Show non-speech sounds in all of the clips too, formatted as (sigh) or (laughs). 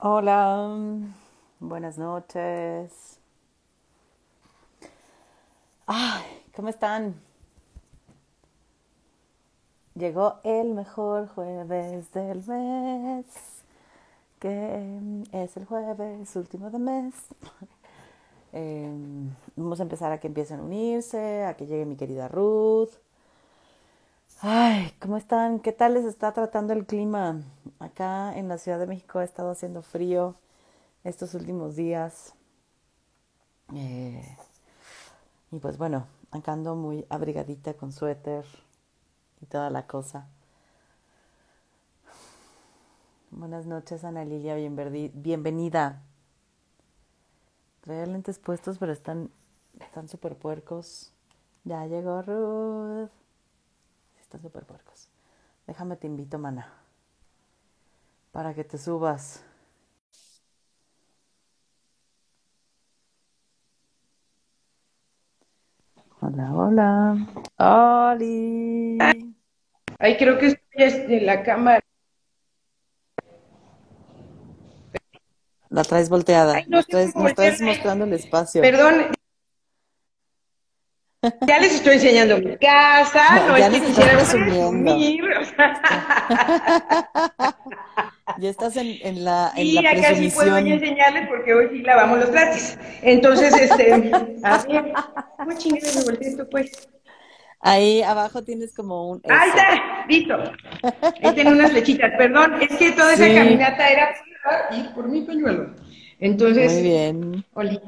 Hola, buenas noches. Ay, ¿cómo están? Llegó el mejor jueves del mes, que es el jueves último de mes. (laughs) Eh, vamos a empezar a que empiecen a unirse, a que llegue mi querida Ruth. Ay, ¿cómo están? ¿Qué tal les está tratando el clima? Acá en la Ciudad de México ha estado haciendo frío estos últimos días. Eh, y pues bueno, acá ando muy abrigadita con suéter y toda la cosa. Buenas noches, Ana Lilia, bienvenida. Traía lentes puestos, pero están están súper puercos. Ya llegó Ruth. Están súper puercos. Déjame te invito, mana. Para que te subas. Hola, hola. ¡Oli! Ay, creo que estoy en la cámara. La traes volteada. Ay, no traes, estás mostrando el espacio. Perdón, ya les estoy enseñando mi casa, no, es que quisiera presumir. (laughs) ya estás en, en la en Sí, la acá sí puedo enseñarles porque hoy sí lavamos los platos. Entonces, este, (laughs) a ver, ¿cómo chingados me volteé esto, pues? Ahí abajo tienes como un... Ahí está, listo. Ahí tengo unas flechitas. Perdón, es que toda esa caminata era y por mi pañuelo. Entonces... Muy bien. Oli.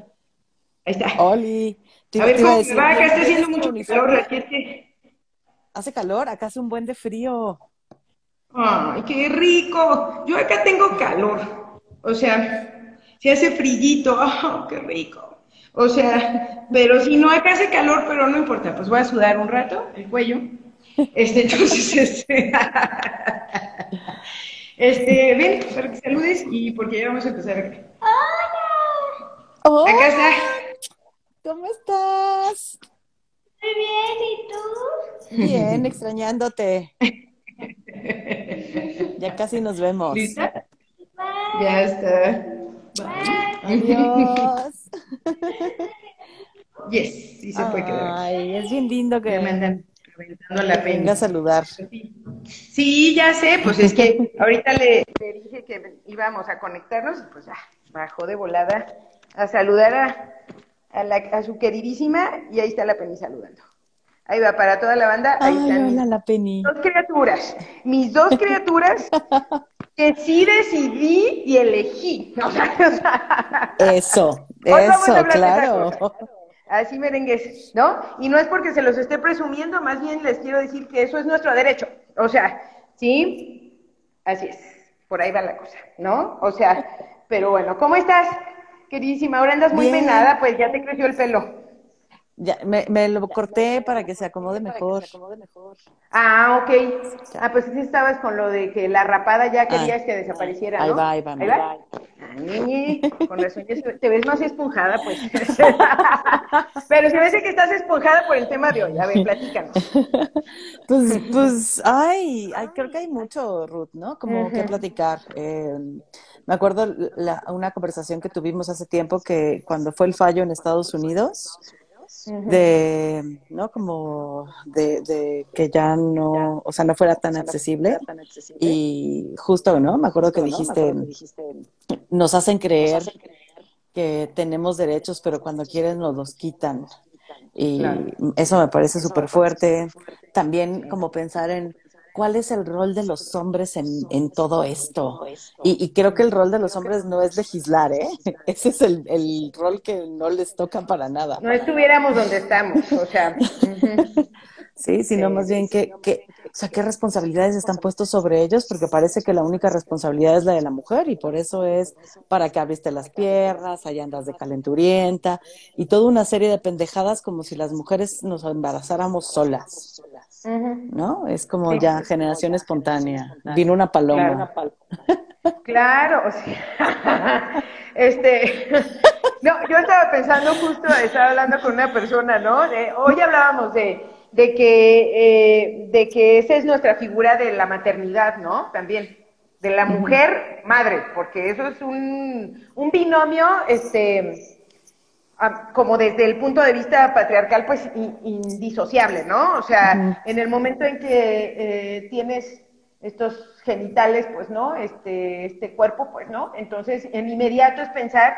Ahí está. Oli a ver, ¿cómo decir, va? Acá está haciendo mucho calor, Hace calor, acá hace un buen de frío. Ay, qué rico. Yo acá tengo calor. O sea, si hace frillito, (laughs) oh, qué rico. O sea, pero si no, acá hace calor, pero no importa, pues voy a sudar un rato el cuello. Este, (laughs) entonces, este, (laughs) este, ven, para que saludes y porque ya vamos a empezar acá. Hola. Acá está. ¿Cómo estás? Muy bien, ¿y tú? Bien, extrañándote. ya casi nos vemos. ¿Lista? Ya está. Adiós. Yes, sí se puede quedar. Ay, es bien lindo que me andan aventando la pena. Venga a saludar. Sí, ya sé, pues es que ahorita le, le, dije que íbamos a conectarnos y pues ya, bajó de volada a saludar a, a, su queridísima y ahí está la Penny saludando. Ahí va, para toda la banda, ahí están la Penny. dos criaturas, mis dos criaturas (laughs) que sí decidí y elegí. (laughs) eso, (laughs) eso, claro. Así merengues, ¿no? Y no es porque se los esté presumiendo, más bien les quiero decir que eso es nuestro derecho. O sea, ¿sí? Así es, por ahí va la cosa, ¿no? O sea, pero bueno, ¿cómo estás? Queridísima, ahora andas muy penada, pues ya te creció el pelo. Ya, me, me lo corté para que se acomode mejor. Ah, ok. Ah, pues sí estabas con lo de que la rapada ya querías que desapareciera, ¿no? Ahí va, ahí va. Ahí va. Ay, con razón, te ves más esponjada, pues. (laughs) Pero se ve que estás esponjada por el tema de hoy. A ver, platícanos. (laughs) Pues, pues, ay, ay creo que hay mucho, Ruth, ¿no? Como que platicar. Eh, me acuerdo la, una conversación que tuvimos hace tiempo que cuando fue el fallo en Estados Unidos, de, ¿no? Como de, que ya no, o sea, no fuera tan accesible. Y justo, ¿no? Me acuerdo que dijiste, nos hacen creer que tenemos derechos, pero cuando quieren nos los quitan. Y eso me parece súper fuerte. También como pensar en cuál es el rol de los hombres en, en todo esto. Y, creo que el rol de los hombres no es legislar, ¿eh? (laughs) Ese es el, el rol que no les toca para nada. No estuviéramos donde estamos, o sea. (laughs) sí, sino más bien que, que, o sea, qué responsabilidades están puestas sobre ellos, porque parece que la única responsabilidad es la de la mujer y por eso es para que abriste las piernas, allá andas de calenturienta y toda una serie de pendejadas como si las mujeres nos embarazáramos solas. ¿no? Es como ya generación espontánea. Vino una paloma. Claro, o sea, (laughs) este, (laughs) no, yo estaba pensando justo, estaba hablando con una persona, ¿no? hoy hablábamos de, de que, eh, de que esa es nuestra figura de la maternidad, ¿no? También. de la mujer madre, porque eso es un, un binomio, este, como desde el punto de vista patriarcal, pues indisociable, ¿no? O sea, en el momento en que eh, tienes estos genitales, pues, ¿no? Este, este cuerpo, pues, ¿no? Entonces, en inmediato es pensar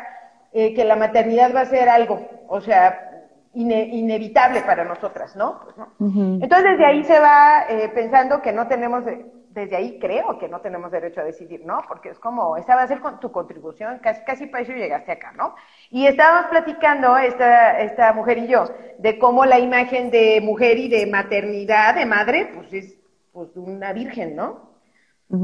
eh, que la maternidad va a ser algo, o sea, inevitable para nosotras, ¿no? Pues, ¿no? Entonces, desde ahí se va eh, pensando que no tenemos, desde ahí creo que no tenemos derecho a decidir, ¿no? Porque es como, esa va a ser con tu contribución, casi, casi para eso llegaste acá, ¿no? Y estábamos platicando, esta, esta mujer y yo, de cómo la imagen de mujer y de maternidad, de madre, pues es pues, una virgen, ¿no?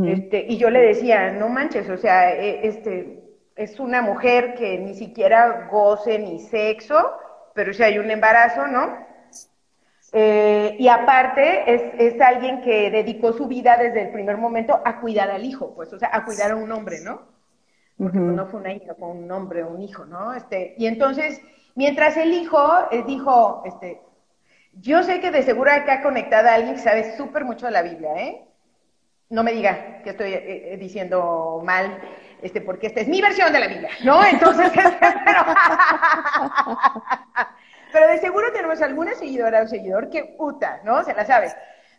este, y yo le decía, no manches, o sea, e, este, es una mujer que ni siquiera goce ni sexo, pero si hay un embarazo, ¿no? Eh, y aparte es, es, alguien que dedicó su vida desde el primer momento a cuidar al hijo, pues, o sea, a cuidar a un hombre, ¿no? Porque no fue una hija, fue un hombre o un hijo, ¿no? Este, y entonces, mientras el hijo eh, dijo, este, yo sé que de seguro acá conectada a alguien que sabe súper mucho de la Biblia, ¿eh? No me diga que estoy eh, diciendo mal, este, porque esta es mi versión de la Biblia, ¿no? Entonces, (laughs) pero, pero de seguro tenemos alguna seguidora o seguidor que puta, ¿no? Se la sabe.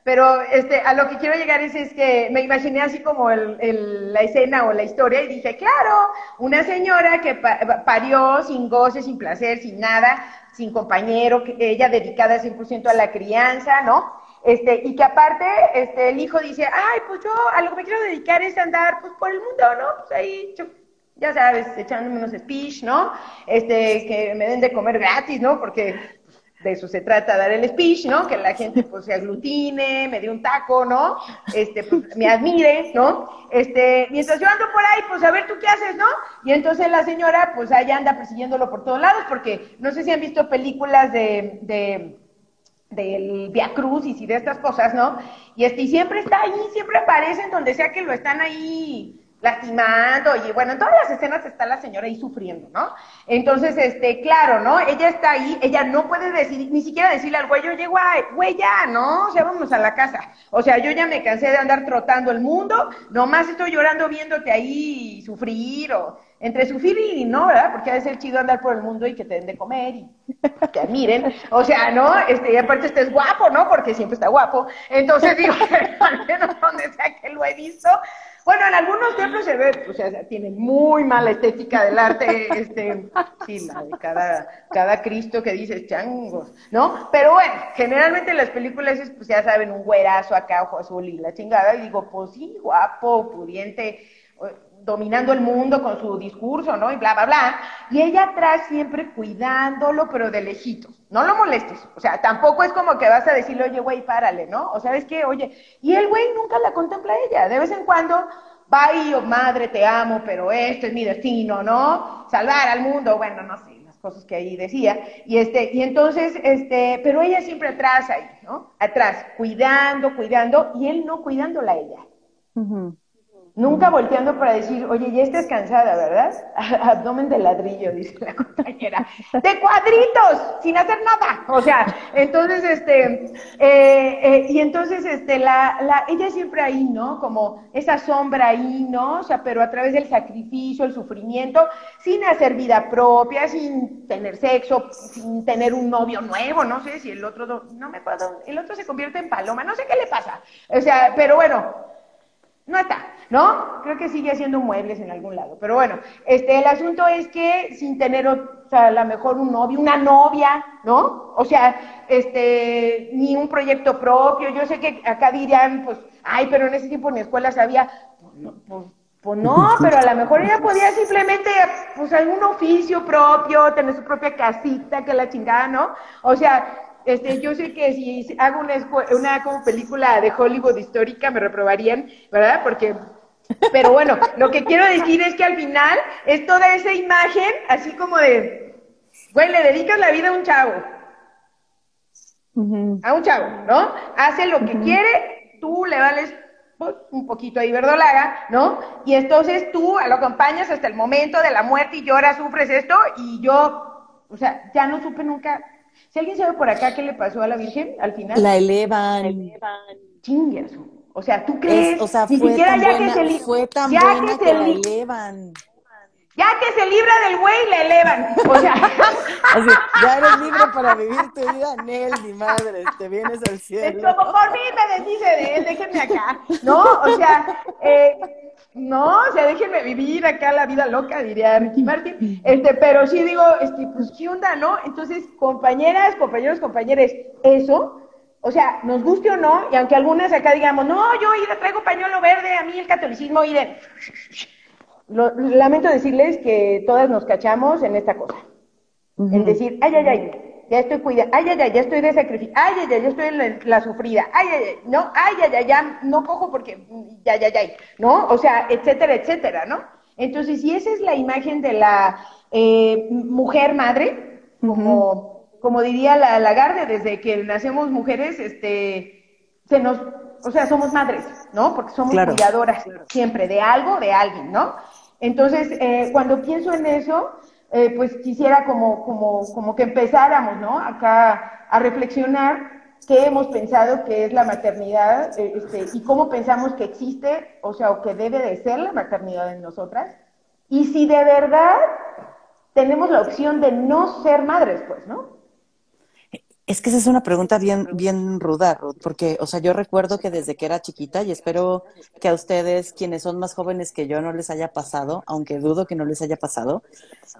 Pero este, a lo que quiero llegar es, es que me imaginé así como el, la escena o la historia y dije, claro, una señora que parió sin goce, sin placer, sin nada, sin compañero, que ella dedicada 100% a la crianza, ¿no? Este, y que aparte, este, el hijo dice, ay, pues yo a lo que me quiero dedicar es andar, pues, por el mundo, ¿no? Pues ahí, ya sabes, echándome unos speech, ¿no? Este, que me den de comer gratis, ¿no? Porque de eso se trata, dar el speech, ¿no? Que la gente pues se aglutine, me dé un taco, ¿no? Este, pues me admire, ¿no? Este, mientras yo ando por ahí, pues a ver tú qué haces, ¿no? Y entonces la señora pues ahí anda persiguiéndolo por todos lados, porque no sé si han visto películas de, de del Via Cruz y de estas cosas, ¿no? Y este, y siempre está ahí, siempre aparece en donde sea que lo están ahí lastimando y bueno, en todas las escenas está la señora ahí sufriendo, ¿no? Entonces, este, claro, ¿no? Ella está ahí, ella no puede decir, ni siquiera decirle al güey, oye, güey, ya, ¿no? O sea, vamos a la casa. O sea, yo ya me cansé de andar trotando el mundo, nomás estoy llorando viéndote ahí sufrir o entre sufrir y no, ¿verdad? Porque ha de ser chido andar por el mundo y que te den de comer y que admiren. O sea, ¿no? Este, y aparte estés guapo, ¿no? Porque siempre está guapo. Entonces (laughs) digo, al menos donde sea que lo he visto, bueno, en algunos templos se ve, o sea, tiene muy mala estética del arte, este, sí, la de cada, cada Cristo que dices changos, ¿no? Pero bueno, generalmente en las películas, pues ya saben, un güerazo acá, ojo azul y la chingada, y digo, pues sí, guapo, pudiente, dominando el mundo con su discurso, ¿no? Y bla, bla, bla. Y ella atrás siempre cuidándolo, pero de lejitos. No lo molestes. O sea, tampoco es como que vas a decirle, oye, güey, párale, ¿no? O sabes qué, oye. Y el güey nunca la contempla a ella. De vez en cuando va y, oh, madre, te amo, pero esto es mi destino, ¿no? Salvar al mundo, bueno, no sé, las cosas que ahí decía. Y este, y entonces, este, pero ella siempre atrás ahí, ¿no? Atrás, cuidando, cuidando, y él no cuidándola a ella. Nunca volteando para decir, oye, ya estás cansada, ¿verdad? (laughs) Abdomen de ladrillo, dice la compañera. De cuadritos, sin hacer nada. O sea, entonces, este, eh, eh, y entonces, este, la, la, ella siempre ahí, ¿no? Como esa sombra ahí, ¿no? O sea, pero a través del sacrificio, el sufrimiento, sin hacer vida propia, sin tener sexo, sin tener un novio nuevo, no sé si el otro, no me acuerdo, el otro se convierte en paloma, no sé qué le pasa. O sea, pero bueno, no está, ¿no? Creo que sigue haciendo muebles en algún lado. Pero bueno, este, el asunto es que sin tener, o sea, a lo mejor un novio, una novia, ¿no? O sea, este, ni un proyecto propio. Yo sé que acá dirían, pues, ay, pero en ese tiempo en escuela sabía, pues, pues, pues no, (laughs) pero a lo mejor ella podía simplemente, pues, algún oficio propio, tener su propia casita, que la chingada, ¿no? O sea, este, yo sé que si hago una, una como película de Hollywood histórica me reprobarían, ¿verdad? Porque pero bueno, lo que quiero decir es que al final es toda esa imagen, así como de, güey, le dedicas la vida a un chavo. A un chavo, ¿no? Hace lo que quiere, tú le vales pues, un poquito ahí verdolaga, ¿no? Y entonces tú lo acompañas hasta el momento de la muerte y lloras, sufres esto, y yo, o sea, ya no supe nunca si alguien sabe por acá qué le pasó a la Virgen al final. La elevan. La elevan. O sea, ¿tú crees? Es, o sea, Ni fue siquiera tan ya buena, que se fue tan ya buena que la elevan. Ya que se libra del güey, le elevan. O sea, (laughs) Así, ya eres libre para vivir tu vida, Nel, mi madre, te vienes al es cielo. como por fin me deshice de él, déjenme acá. No, o sea, eh, no, o sea, déjenme vivir acá la vida loca, diría Ricky Martin. Este, pero sí digo, este, pues, ¿qué onda, no? Entonces, compañeras, compañeros, compañeres, eso, o sea, nos guste o no, y aunque algunas acá digamos, no, yo ire, traigo pañuelo verde, a mí el catolicismo, ire. Lo- lamento decirles que todas nos cachamos en esta cosa. En decir, ay, ay, ay, ya estoy cuidada, ay, ay, ay, ya estoy de sacrificio, ay, ay, ay, ya estoy en la, la sufrida, ay, ay, ay, no, ay, ay, ay, ya no cojo porque, ya, ya, ya, ¿no? O sea, etcétera, etcétera, ¿no? Entonces, si esa es la imagen de la eh, mujer madre, como, como diría la Lagarde, desde que nacemos mujeres, este, se nos, o sea, somos madres, ¿no? Porque somos Claro. cuidadoras siempre de algo, de alguien, ¿no? Entonces, eh, cuando pienso en eso, eh, pues quisiera como, como, como que empezáramos, ¿no? Acá a reflexionar qué hemos pensado que es la maternidad eh, este, y cómo pensamos que existe, o sea, o que debe de ser la maternidad en nosotras. Y si de verdad tenemos la opción de no ser madres, pues, ¿no? Es que esa es una pregunta bien, bien ruda, Ruth, porque, o sea, yo recuerdo que desde que era chiquita, y espero que a ustedes, quienes son más jóvenes que yo, no les haya pasado, aunque dudo que no les haya pasado,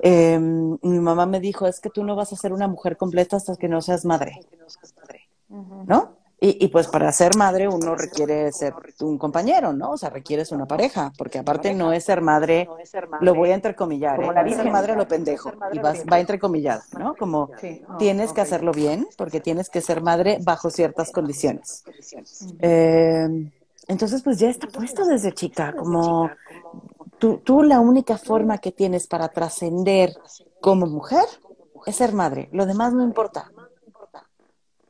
eh, mi mamá me dijo, es que tú no vas a ser una mujer completa hasta que no seas madre, ¿no? Y, y pues para ser madre uno requiere ser un compañero, ¿no? O sea, requieres una pareja, porque aparte no es ser madre, lo voy a entrecomillar, Como ¿eh? la ser madre a lo pendejo, y vas, va entrecomillado, ¿no? Como tienes que hacerlo bien, porque tienes que ser madre bajo ciertas condiciones. Eh, entonces, pues ya está puesto desde chica, como tú, tú la única forma que tienes para trascender como mujer es ser madre, lo demás no importa.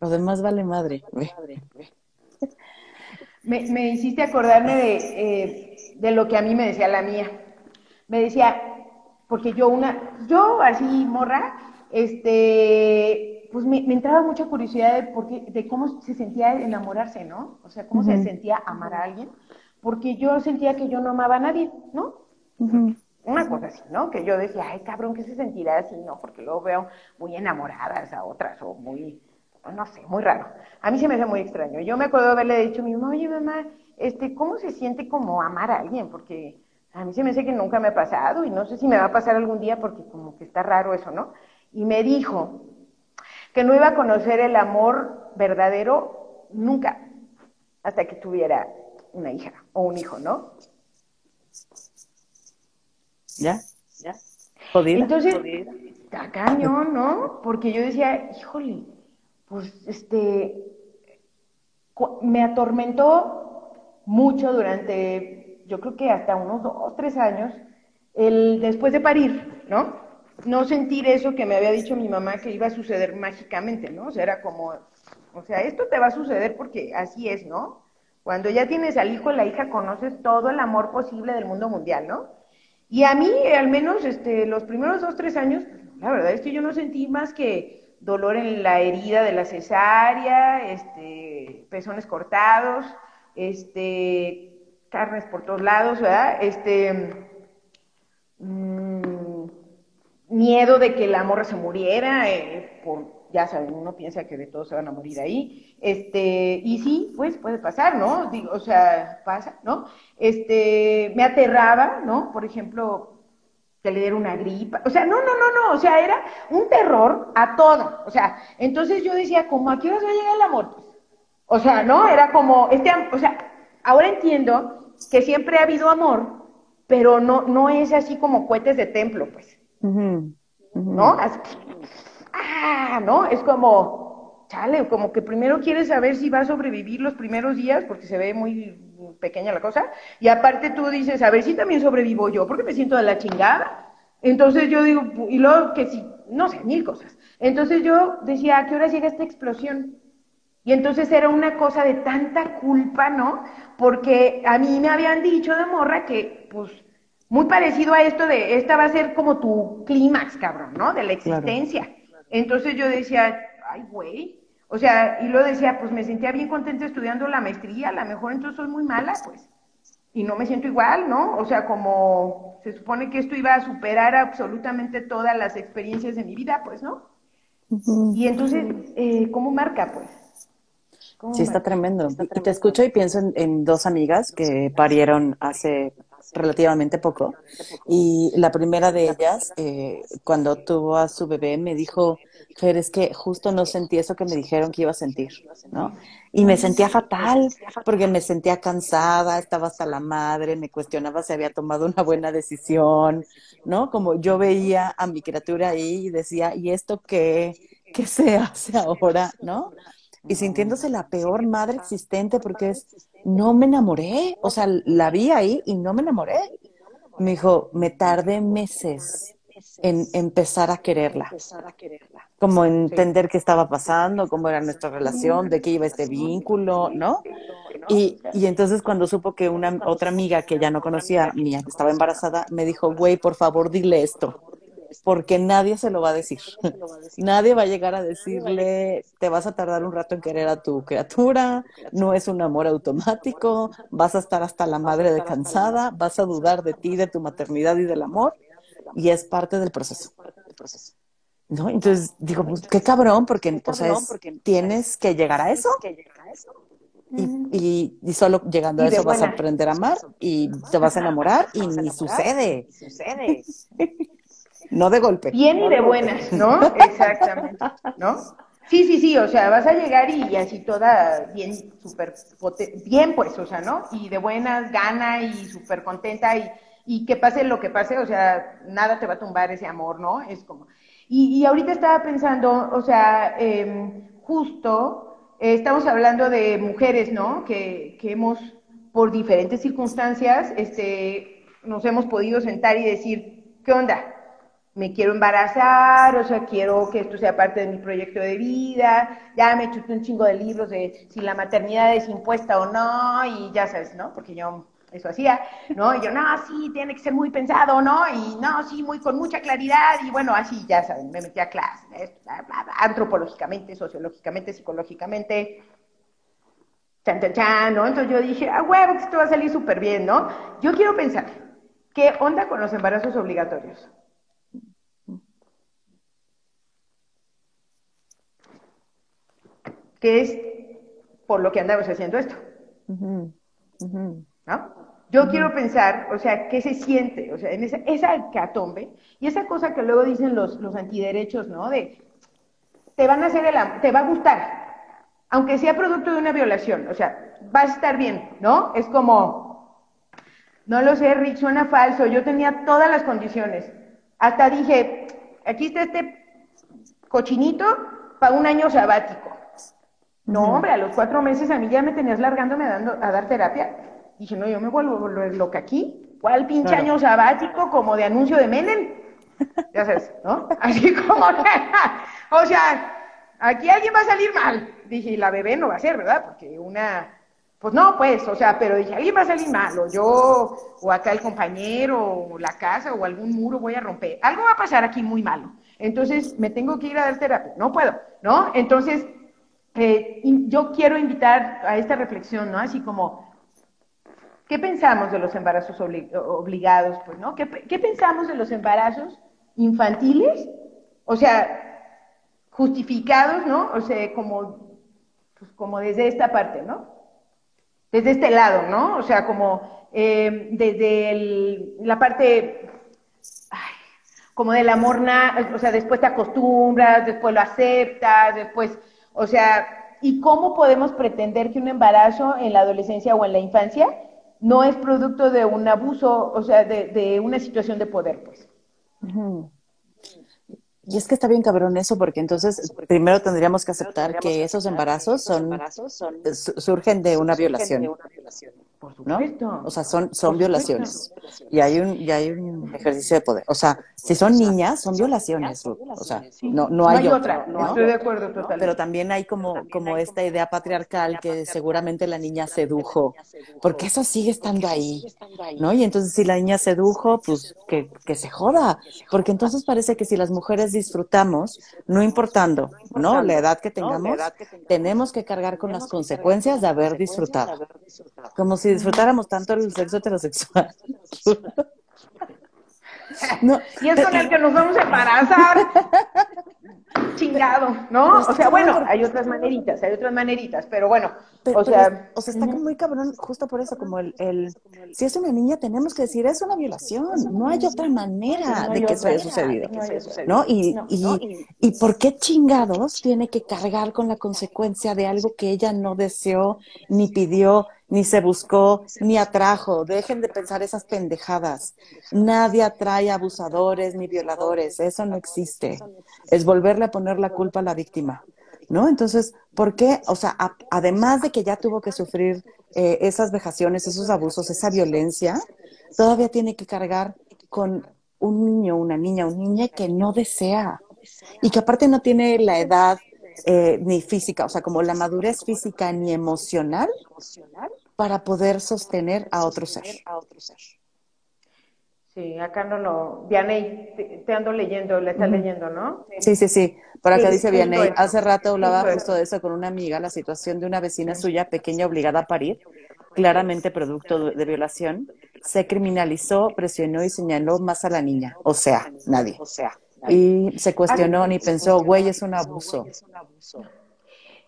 Lo demás vale madre. Me, me hiciste acordarme de, eh, de lo que a mí me decía la mía. Me decía, porque yo una, yo así morra, este, pues me, me entraba mucha curiosidad de, por qué- de cómo se sentía enamorarse, ¿no? O sea, cómo se sentía amar a alguien, porque yo sentía que yo no amaba a nadie, ¿no? Una cosa así, ¿no? Que yo decía, ay, cabrón, ¿qué se sentirá así? No, porque luego veo muy enamoradas a otras o muy, no sé, muy raro. A mí se me hace muy extraño. Yo me acuerdo de haberle dicho a mi mamá, oye, mamá, este, ¿cómo se siente como amar a alguien? Porque a mí se me hace que nunca me ha pasado y no sé si me va a pasar algún día porque como que está raro eso, ¿no? Y me dijo que no iba a conocer el amor verdadero nunca hasta que tuviera una hija o un hijo, ¿no? ¿Ya? ¿Ya? Jodida. Entonces, jodida. está cañón, ¿no? Porque yo decía, híjole, pues este, me atormentó mucho durante, yo creo que hasta unos dos, tres años, el después de parir, ¿no? No sentir eso que me había dicho mi mamá que iba a suceder mágicamente, ¿no? O sea, era como, o sea, esto te va a suceder porque así es, ¿no? Cuando ya tienes al hijo o la hija, conoces todo el amor posible del mundo mundial, ¿no? Y a mí, al menos, este, los primeros dos, tres años, la verdad es que yo no sentí más que dolor en la herida de la cesárea, este, pezones cortados, este, carnes por todos lados, ¿verdad? Este, mm, miedo de que la morra se muriera, eh, ya saben, uno piensa que de todos se van a morir ahí, este, y sí, pues puede pasar, ¿no? Digo, o sea, pasa, ¿no? Este, me aterraba, ¿no? Por ejemplo, que le diera una gripa, o sea, no, no, no, no, o sea, era un terror a todo, o sea, entonces yo decía, ¿cómo a qué horas va a llegar el amor? Pues, o sea, ¿no? Era como, este, o sea, ahora entiendo que siempre ha habido amor, pero no, no es así como cohetes de templo, pues. ¿no? Así, ah, ¿no? Es como, chale, como que primero quieres saber si va a sobrevivir los primeros días, porque se ve muy pequeña la cosa, y aparte tú dices, a ver si también sobrevivo yo, porque me siento de la chingada. Entonces yo digo, y luego que si, no sé, mil cosas. Entonces yo decía, ¿a qué hora llega esta explosión? Y entonces era una cosa de tanta culpa, ¿no? Porque a mí me habían dicho de morra que, pues, muy parecido a esto de, esta va a ser como tu clímax, cabrón, ¿no? De la Claro. existencia. Entonces yo decía, ay, güey, O sea, y lo decía, pues me sentía bien contenta estudiando la maestría, a lo mejor entonces soy muy mala, pues. Y no me siento igual, ¿no? O sea, como se supone que esto iba a superar absolutamente todas las experiencias de mi vida, pues, ¿no? Y entonces, eh, ¿cómo marca, pues? Sí, está tremendo. Y te escucho y pienso en, dos amigas que parieron hace relativamente poco. Y la primera de ellas, eh, cuando tuvo a su bebé, me dijo, Fer, es que justo no sentí eso que me dijeron que iba a sentir, ¿no? Y me sentía fatal, porque me sentía cansada, estaba hasta la madre, me cuestionaba si había tomado una buena decisión, ¿no? Como yo veía a mi criatura ahí y decía, ¿y esto qué, qué se hace ahora, no? y sintiéndose la peor madre existente porque es, no me enamoré, o sea, la vi ahí y no me enamoré. Me dijo, me tardé meses en empezar a quererla, como entender qué estaba pasando, cómo era nuestra relación, de qué iba este vínculo, ¿no? Y, y entonces cuando supo que una otra amiga que ya no conocía, mía, que estaba embarazada, me dijo, güey, por favor, dile esto porque nadie se lo va a decir. nadie va a llegar a decirle, te vas a tardar un rato en querer a tu criatura, no es un amor automático, vas a estar hasta la madre de cansada, vas a dudar de ti, de tu maternidad y del amor, y es parte del proceso. ¿No? Entonces digo, pues, qué cabrón, porque o sea, tienes que llegar a eso. Y, y, solo llegando a eso vas a aprender a amar y te vas a enamorar y ni sucede. Sucede. (laughs) No de golpe. Bien y de buenas, ¿no? Exactamente, ¿no? Sí, sí, sí, o sea, vas a llegar y, así toda bien, súper, bien pues, o sea, ¿no? Y de buenas, gana y súper contenta y, y que pase lo que pase, o sea, nada te va a tumbar ese amor, ¿no? Es como... Y, y ahorita estaba pensando, o sea, eh, justo, eh, estamos hablando de mujeres, ¿no? Que, que hemos, por diferentes circunstancias, este, nos hemos podido sentar y decir, ¿qué onda? Me quiero embarazar, o sea, quiero que esto sea parte de mi proyecto de vida, ya me chuté un chingo de libros de si la maternidad es impuesta o no, y ya sabes, ¿no? Porque yo eso hacía, ¿no? Y yo, no, sí, tiene que ser muy pensado, ¿no? Y no, sí, muy con mucha claridad, y bueno, así, ya saben, me metí a clases, antropológicamente, sociológicamente, psicológicamente, chan, chan, chan, ¿no? Entonces yo dije, ah, huevo, que esto va a salir súper bien, ¿no? Yo quiero pensar, ¿qué onda con los embarazos obligatorios? Que es por lo que andamos haciendo esto. ¿No? Yo quiero pensar, o sea, ¿qué se siente? O sea, en esa, esa catombe y esa cosa que luego dicen los, los antiderechos, ¿no? De, te van a hacer el te va a gustar, aunque sea producto de una violación, o sea, vas a estar bien, ¿no? Es como, no lo sé, Rick, suena falso, yo tenía todas las condiciones. Hasta dije, aquí está este cochinito para un año sabático. No, hombre, a los cuatro meses a mí ya me tenías largándome dando, a dar terapia. Dije, no, yo me vuelvo loca aquí. ¿Cuál pinche año sabático como de anuncio de Menem? Ya sabes, ¿no? (laughs) Así como, o sea, aquí alguien va a salir mal. Dije, y la bebé no va a ser, ¿verdad? Porque una, pues no, pues, o sea, pero dije, alguien va a salir mal, o yo, o acá el compañero, o la casa, o algún muro voy a romper. Algo va a pasar aquí muy malo. Entonces, me tengo que ir a dar terapia. No puedo, ¿no? Entonces, eh, yo quiero invitar a esta reflexión, ¿no? Así como, ¿qué pensamos de los embarazos obligados? Pues, ¿no? ¿Qué, pensamos de los embarazos infantiles? O sea, justificados, ¿no? O sea, como, pues, como desde esta parte, ¿no? Desde este lado, ¿no? O sea, como eh, desde la parte, como del amor, o sea, después te acostumbras, después lo aceptas, después o sea, ¿y cómo podemos pretender que un embarazo en la adolescencia o en la infancia no es producto de un abuso, o sea, de, una situación de poder, pues? Y es que está bien cabrón eso, porque entonces primero tendríamos que aceptar que esos embarazos son, surgen de una violación. Por ¿no? supuesto. O sea, son, son violaciones. Y hay un, y hay un ejercicio de poder. O sea, si son niñas, son violaciones. O sea, no, no hay, otra, ¿no? estoy de acuerdo totalmente. Pero también hay como, como esta idea patriarcal que seguramente la niña sedujo, porque eso sigue estando ahí, ¿no? Y entonces si la niña sedujo, pues que, que se joda, porque entonces parece que si las mujeres disfrutamos, no importando, ¿no? La edad que tengamos, tenemos que cargar con las consecuencias de haber disfrutado. Como si disfrutáramos tanto el sexo heterosexual. (laughs) No, y es con el que nos vamos a embarazar. Chingado, ¿no? O sea, bueno, hay otras maneritas, hay otras maneritas, pero bueno, Pero- o sea, pero, o sea, está como muy cabrón justo por eso, como el, el, si es una niña tenemos que decir, es una violación, no hay otra manera no hay de que otra eso haya manera sucedido, de que eso haya sucedido. ¿no? Y, y, y por qué chingados tiene que cargar con la consecuencia de algo que ella no deseó, ni pidió, ni se buscó, ni atrajo. Dejen de pensar esas pendejadas. Nadie atrae abusadores ni violadores, eso no existe. Es volverle a poner la culpa a la víctima. ¿no? Entonces, ¿por qué? O sea, a- además de que ya tuvo que sufrir eh, esas vejaciones, esos abusos, esa violencia, todavía tiene que cargar con un niño, una niña, un niña que no desea y que aparte no tiene la edad eh, ni física, o sea, como la madurez física ni emocional para poder sostener a otro ser. sí, acá no lo, Vianey, te, te ando leyendo, le estás leyendo, ¿no? Sí, sí, sí. Por acá Sí, dice Vianey, hace rato hablaba justo justo de eso con una amiga, la situación de una vecina suya pequeña obligada a parir, claramente producto de violación, se criminalizó, presionó y señaló más a la niña, o sea, nadie. Y se cuestionó ni pensó, güey, es un abuso.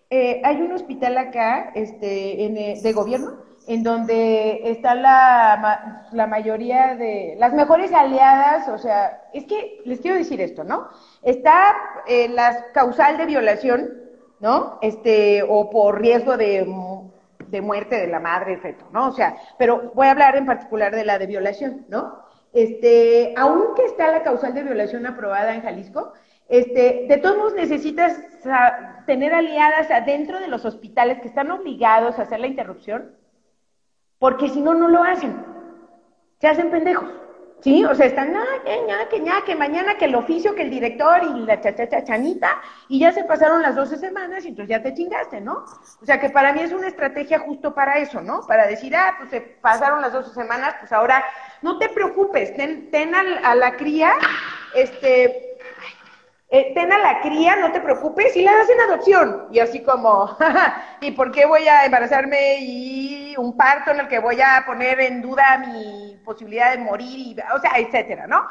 Eh, hay un hospital acá, este, en, eh, de gobierno, en donde está la, la mayoría de las mejores aliadas, o sea, es que les quiero decir esto, ¿no? Está eh, la causal de violación, ¿no? Este, o por riesgo de, de muerte de la madre, feto, ¿no? O sea, pero voy a hablar en particular de la de violación, ¿no? Este, aunque está la causal de violación aprobada en Jalisco, este, de todos modos necesitas tener aliadas adentro de los hospitales que están obligados a hacer la interrupción, porque si no, no lo hacen. Se hacen pendejos. ¿Sí? O sea, están, ah, que ña, que ña, que mañana que el oficio, que el director y la chachacha chanita, y ya se pasaron las 12 semanas y entonces ya te chingaste, ¿no? O sea, que para mí es una estrategia justo para eso, ¿no? Para decir, ah, pues se pasaron las 12 semanas, pues ahora no te preocupes, ten, ten a la cría, este, eh, ten a la cría, no te preocupes, y la das en adopción. Y así como, (laughs) "Jaja, ¿y por qué voy a embarazarme y un parto en el que voy a poner en duda mi posibilidad de morir, y, o sea, etcétera, ¿no?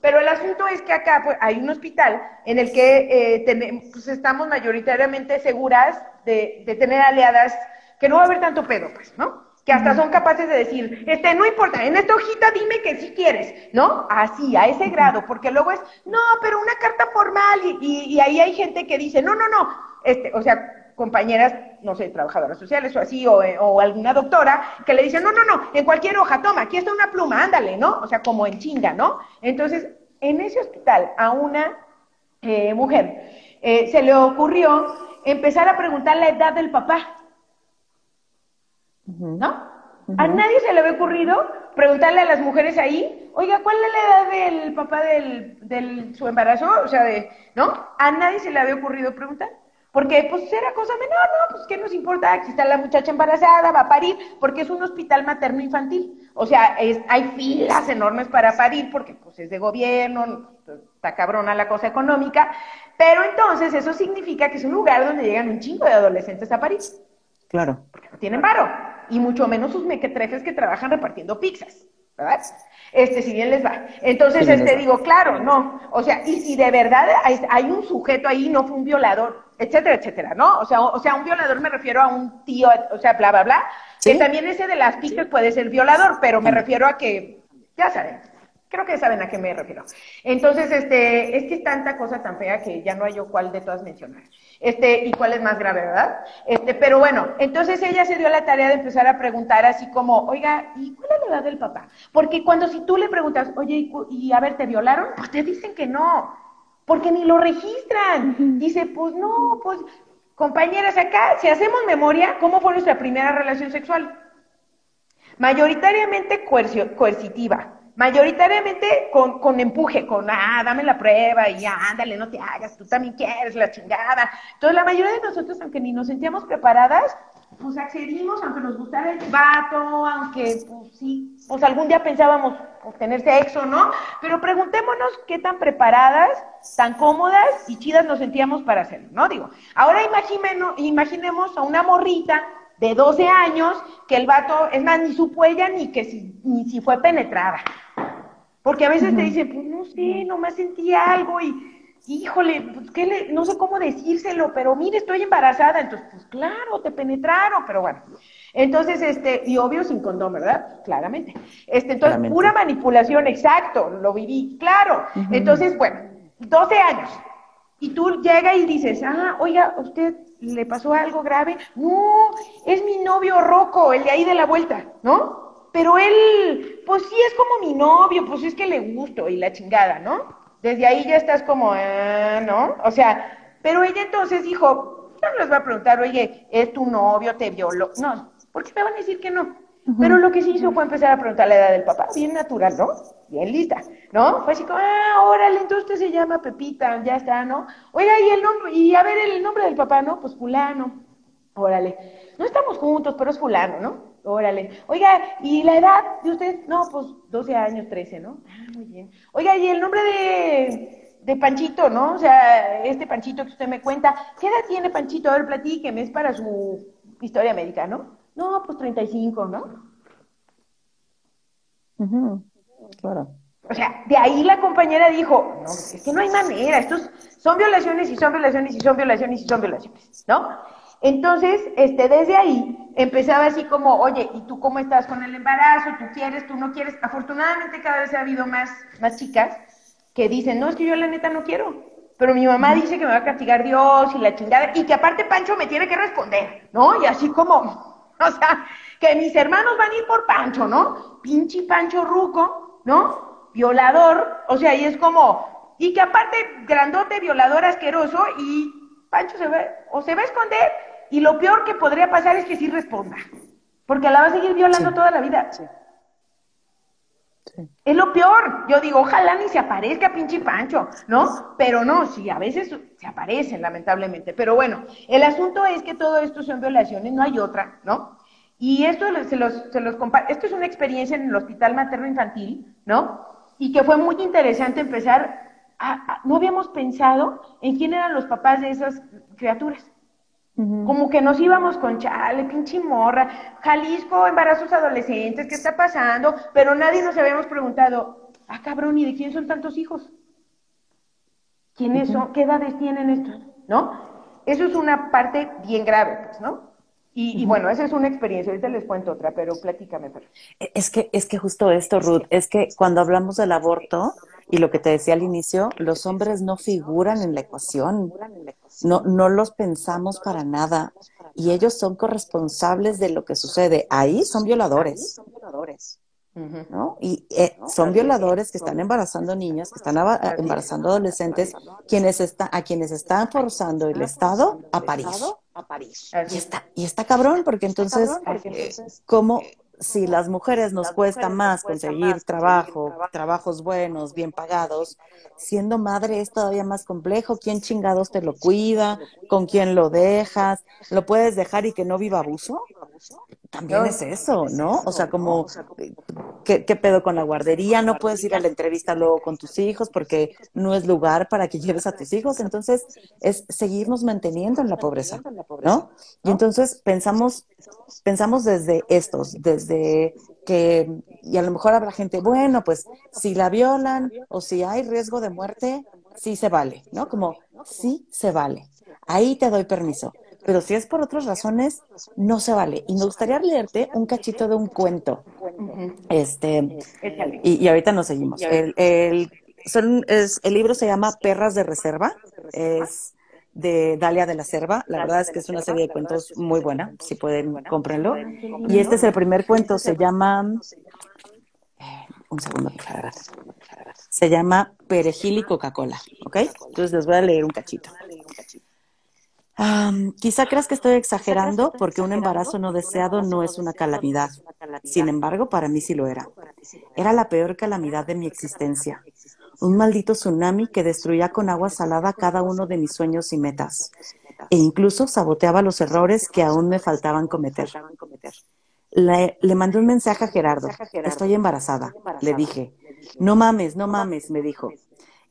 Pero el asunto es que acá pues, hay un hospital en el que eh, tenem- pues, estamos mayoritariamente seguras de, de tener aliadas que no va a haber tanto pedo, pues, ¿no? Que hasta son capaces de decir, este, no importa, en esta hojita dime que sí quieres, ¿no? Así, a ese grado, porque luego es, no, pero una carta formal, y, y- y ahí hay gente que dice, no, no, no, este, o sea, compañeras, no sé, trabajadoras sociales o así, o, eh, o alguna doctora, que le dicen, no, no, no, en cualquier hoja, toma, aquí está una pluma, ándale, ¿no? O sea, como en chinga, ¿no? Entonces, en ese hospital, a una eh, mujer, eh, se le ocurrió empezar a preguntar la edad del papá. ¿No? A nadie se le había ocurrido preguntarle a las mujeres ahí, oiga, ¿cuál es la edad del papá del, del su embarazo? O sea, de, ¿no? A nadie se le había ocurrido preguntar. Porque, pues, era cosa menor, ¿no? Pues, ¿qué nos importa? Aquí está la muchacha embarazada, va a parir, porque es un hospital materno-infantil. O sea, es, hay filas enormes para parir, porque, pues, es de gobierno, está cabrona la cosa económica. Pero entonces, eso significa que es un lugar donde llegan un chingo de adolescentes a parir Claro. no tienen varo, y mucho menos sus mequetrefes que trabajan repartiendo pizzas, ¿verdad? Este, si bien les va. Entonces, Sí, este, digo, claro, no, o sea, y si de verdad hay, hay un sujeto ahí, no fue un violador, etcétera, etcétera, ¿no? O sea, o, o sea, un violador me refiero a un tío, o sea, bla, bla, bla, Sí. que también ese de las pizzas puede ser violador, pero me refiero a que, ya saben, creo que saben a qué me refiero. Entonces, este, es que es tanta cosa tan fea que ya no hay yo cuál de todas mencionar. Este, y cuál es más grave, ¿verdad? Este, pero bueno, entonces ella se dio la tarea de empezar a preguntar así como, oiga, ¿y cuál es la edad del papá? Porque cuando si tú le preguntas, oye, ¿y, a ver, ¿te violaron? Pues te dicen que no, porque ni lo registran. Dice, pues no, pues, compañeras, acá, si hacemos memoria, ¿cómo fue nuestra primera relación sexual? mayoritariamente coercitiva, mayoritariamente con, con, empuje, con, ah, dame la prueba y ándale, no te hagas, tú también quieres la chingada. Entonces, la mayoría de nosotros, aunque ni nos sentíamos preparadas, pues accedimos, aunque nos gustara el vato, aunque, pues sí, pues algún día pensábamos tener sexo, ¿no? Pero preguntémonos qué tan preparadas, tan cómodas y chidas nos sentíamos para hacerlo, ¿no? Digo, ahora imaginemos a una morrita de 12 años que el vato, es más, ni supo ella ni que si, ni si fue penetrada. Porque a veces te dicen, pues no sé, nomás sentí algo y, híjole, pues qué le, no sé cómo decírselo, pero mire, estoy embarazada. Entonces, pues claro, te penetraron, pero bueno. Entonces, este, y obvio sin condón, ¿verdad? Claramente. Este, entonces, pura manipulación, exacto, lo viví, claro. Entonces, bueno, 12 años. Y tú llegas y dices, ah, oiga, ¿usted le pasó algo grave? No, es mi novio Rocco, el de ahí de la vuelta, ¿no? Pero él, pues sí es como mi novio, pues es que le gusto y la chingada, ¿no? Desde ahí ya estás como, ah, ¿no? O sea, pero ella entonces dijo, no les va a preguntar, oye, ¿es tu novio, te violó? No, porque me van a decir que no. Pero lo que sí hizo fue empezar a preguntar la edad del papá, bien natural, ¿no? Bien lista, ¿no? Fue así como, ah, órale, entonces usted se llama Pepita, ya está, ¿no? Oiga, y el nombre, y a ver el nombre del papá, ¿no? Pues fulano, órale. No estamos juntos, pero es fulano, ¿no? Órale. Oiga, ¿y la edad de usted? No, pues 12 años, 13, ¿no? Ah, muy bien. Oiga, ¿y el nombre de, de Panchito, no? O sea, este Panchito que usted me cuenta, ¿qué edad tiene Panchito? A ver, platíqueme, es para su historia médica, ¿no? No, pues 35, ¿no? Claro. O sea, de ahí la compañera dijo, no, es que no hay manera, estos son violaciones y son violaciones y son violaciones y son violaciones, ¿no? Entonces, este, desde ahí empezaba así como, oye, ¿y tú cómo estás con el embarazo? ¿Tú quieres? ¿Tú no quieres? Afortunadamente cada vez ha habido más, más chicas que dicen, no, es que yo la neta no quiero. Pero mi mamá dice que me va a castigar Dios y la chingada, y que aparte Pancho me tiene que responder, ¿no? Y así como, (laughs) o sea, que mis hermanos van a ir por Pancho, ¿no? Pinche Pancho Ruco, ¿no? Violador, o sea, y es como, y que aparte grandote, violador, asqueroso, y Pancho se ve, o se va a esconder, y lo peor que podría pasar es que sí responda, porque la va a seguir violando toda la vida. Es lo peor. Yo digo, ojalá ni se aparezca pinche Pancho, ¿no? Pero no, sí, a veces se aparecen, lamentablemente. Pero bueno, el asunto es que todo esto son violaciones, no hay otra, ¿no? Y esto se los, se los Esto es una experiencia en el Hospital Materno Infantil, ¿no? Y que fue muy interesante empezar. no habíamos pensado en quién eran los papás de esas criaturas. Como que nos íbamos con chale, pinche morra, Jalisco, embarazos adolescentes, ¿qué está pasando? Pero nadie nos habíamos preguntado, ah, cabrón, ¿y de quién son tantos hijos? ¿Quiénes son? ¿Qué edades tienen estos? ¿No? Eso es una parte bien grave, pues, ¿no? Y, bueno, esa es una experiencia, ahorita les cuento otra, pero platícame. E, es que, es que justo esto, Ruth, es que cuando hablamos del aborto, y lo que te decía al inicio, los hombres no figuran en la ecuación, no, no los pensamos para nada, y ellos son corresponsables de lo que sucede. Ahí son violadores. ¿no? Y eh, son violadores que están embarazando niñas, que están embarazando adolescentes, quienes está, a quienes están forzando el Estado a París. Y está, y está cabrón, porque entonces, eh, ¿cómo, si las mujeres nos cuesta más conseguir trabajo, trabajos buenos, bien pagados, siendo madre es todavía más complejo. ¿Quién chingados te lo cuida? ¿Con quién lo dejas? ¿Lo puedes dejar y que no viva abuso? También es eso, ¿no? O sea, como, ¿qué, pedo con la guardería? No puedes ir a la entrevista luego con tus hijos porque no es lugar para que lleves a tus hijos. Entonces, es seguirnos manteniendo en la pobreza, ¿no? Y entonces pensamos, pensamos desde estos, desde que, y a lo mejor habrá gente, bueno, pues si la violan o si hay riesgo de muerte, sí se vale, ¿no? Como, sí se vale. Ahí te doy permiso pero si es por otras razones, no se vale. Y me gustaría leerte un cachito de un cuento. Este, y, ahorita nos seguimos. El, el, son, es, el libro se llama Perras de Reserva. Es de Dalia de la Serva. La verdad es que es una serie de cuentos muy buena. Si pueden, cómprenlo. Y este es el primer cuento. Se llama. Eh, un segundo, Se llama Perejil y Coca-Cola. ¿Ok? Entonces les voy a leer un cachito quizá creas que estoy exagerando porque un embarazo no deseado no es una calamidad. Sin embargo, para mí sí lo era. Era la peor calamidad de mi existencia. Un maldito tsunami que destruía con agua salada cada uno de mis sueños y metas. E incluso saboteaba los errores que aún me faltaban cometer. Le, le mandé un mensaje a Gerardo. Estoy embarazada. Le dije. No mames, no mames, me dijo.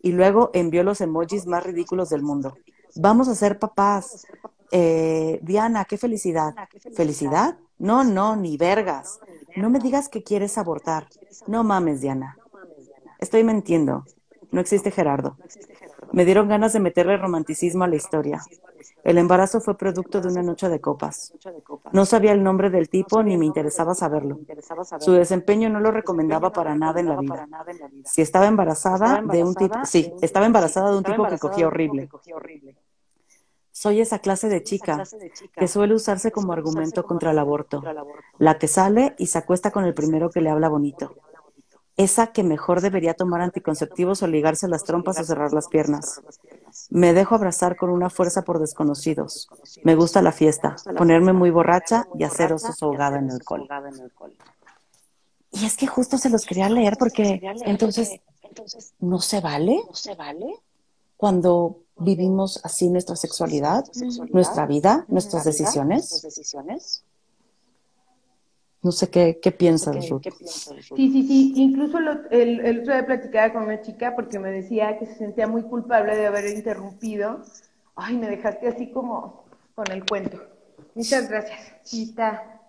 Y luego envió los emojis más ridículos del mundo. Vamos a ser papás. Eh, Diana, qué felicidad. ¿Felicidad? No, no, ni vergas. No me digas que quieres abortar. No mames, Diana. Estoy mintiendo. No existe Gerardo. Me dieron ganas de meterle romanticismo a la historia. El embarazo fue producto de una noche de copas. No sabía el nombre del tipo ni me interesaba saberlo. Su desempeño no lo recomendaba para nada en la vida. Si estaba embarazada de un tipo, sí, estaba embarazada de un tipo que cogía horrible. Soy esa clase de chica que suele usarse como argumento contra el aborto, la que sale y se acuesta con el primero que le habla bonito. Esa que mejor debería tomar anticonceptivos o ligarse las trompas o cerrar las piernas. Me dejo abrazar con una fuerza por desconocidos. Me gusta la fiesta, ponerme muy borracha y hacer osos ahogada en alcohol. Y es que justo se los quería leer porque entonces no se vale cuando vivimos así nuestra sexualidad, nuestra vida, nuestras decisiones. No sé qué, qué piensas, Ruth. Sí, sí, sí. Incluso el, el, otro día platicaba con una chica porque me decía que se sentía muy culpable de haber interrumpido. Ay, me dejaste así como con el cuento. Muchas gracias. Está.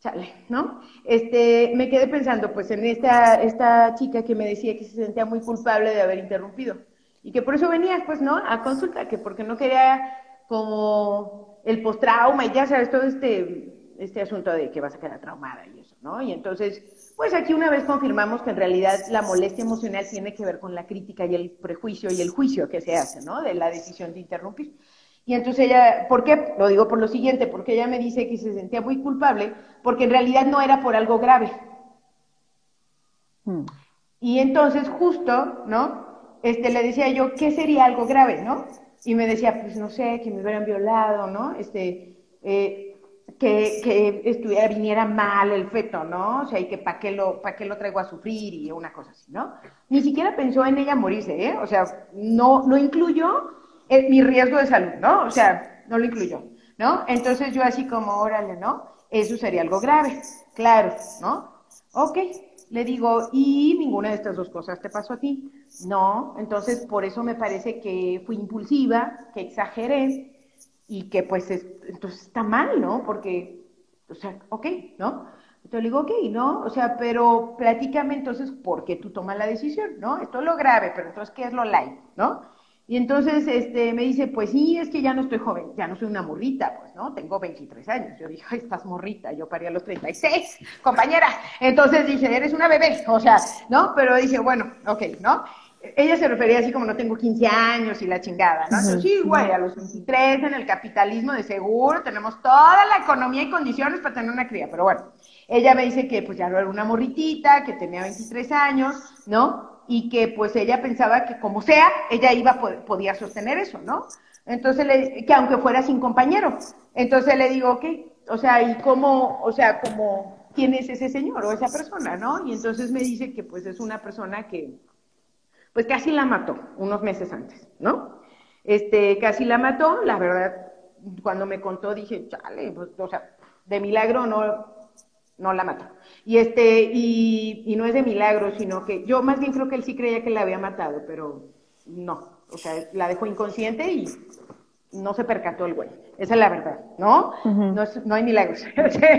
Chale, ¿no? Este, me quedé pensando, pues, en esta, esta chica que me decía que se sentía muy culpable de haber interrumpido. Y que por eso venía, pues, ¿no? A consulta, que porque no quería como el postrauma y ya sabes, todo este este asunto de que vas a quedar traumada y eso, ¿no? Y entonces, pues aquí una vez confirmamos que en realidad la molestia emocional tiene que ver con la crítica y el prejuicio y el juicio que se hace, ¿no? De la decisión de interrumpir. Y entonces ella, ¿por qué? Lo digo por lo siguiente, porque ella me dice que se sentía muy culpable, porque en realidad no era por algo grave. Hmm. Y entonces justo, ¿no? Este, le decía yo, ¿qué sería algo grave, no? Y me decía, pues no sé, que me hubieran violado, ¿no? Este, eh, que, que estuviera, viniera mal el feto, ¿no? O sea, y que para qué, lo, pa qué lo traigo a sufrir y una cosa así, ¿no? Ni siquiera pensó en ella morirse, ¿eh? O sea, no, no incluyó mi riesgo de salud, ¿no? O sea, no lo incluyó, ¿no? Entonces yo así como, órale, ¿no? Eso sería algo grave, claro, ¿no? Ok, le digo, ¿y ninguna de estas dos cosas te pasó a ti? No, entonces por eso me parece que fui impulsiva, que exageré, y que pues entonces está mal, ¿no? Porque, o sea, ok, ¿no? Entonces le digo, ok, ¿no? O sea, pero platícame entonces por qué tú tomas la decisión, ¿no? Esto es lo grave, pero entonces, ¿qué es lo light, ¿no? Y entonces este, me dice, pues sí, es que ya no estoy joven, ya no soy una morrita, pues, ¿no? Tengo 23 años. Yo dije, estás morrita, yo parí a los 36, compañera. Entonces dije, eres una bebé, o sea, ¿no? Pero dije, bueno, ok, ¿no? Ella se refería así como no tengo 15 años y la chingada, ¿no? Entonces, sí, güey, a los 23 en el capitalismo de seguro tenemos toda la economía y condiciones para tener una cría, pero bueno, ella me dice que pues ya no era una morritita, que tenía 23 años, ¿no? Y que pues ella pensaba que como sea, ella iba, podía sostener eso, ¿no? Entonces, le, que aunque fuera sin compañero. Entonces le digo, ok, o sea, ¿y cómo, o sea, cómo, quién es ese señor o esa persona, ¿no? Y entonces me dice que pues es una persona que pues casi la mató unos meses antes, ¿no? Este, casi la mató, la verdad, cuando me contó dije, chale, pues, o sea, de milagro no, no la mató. Y este, y, y no es de milagro, sino que yo más bien creo que él sí creía que la había matado, pero no, o sea, la dejó inconsciente y no se percató el güey. Esa es la verdad, ¿no? no, no, hay milagros.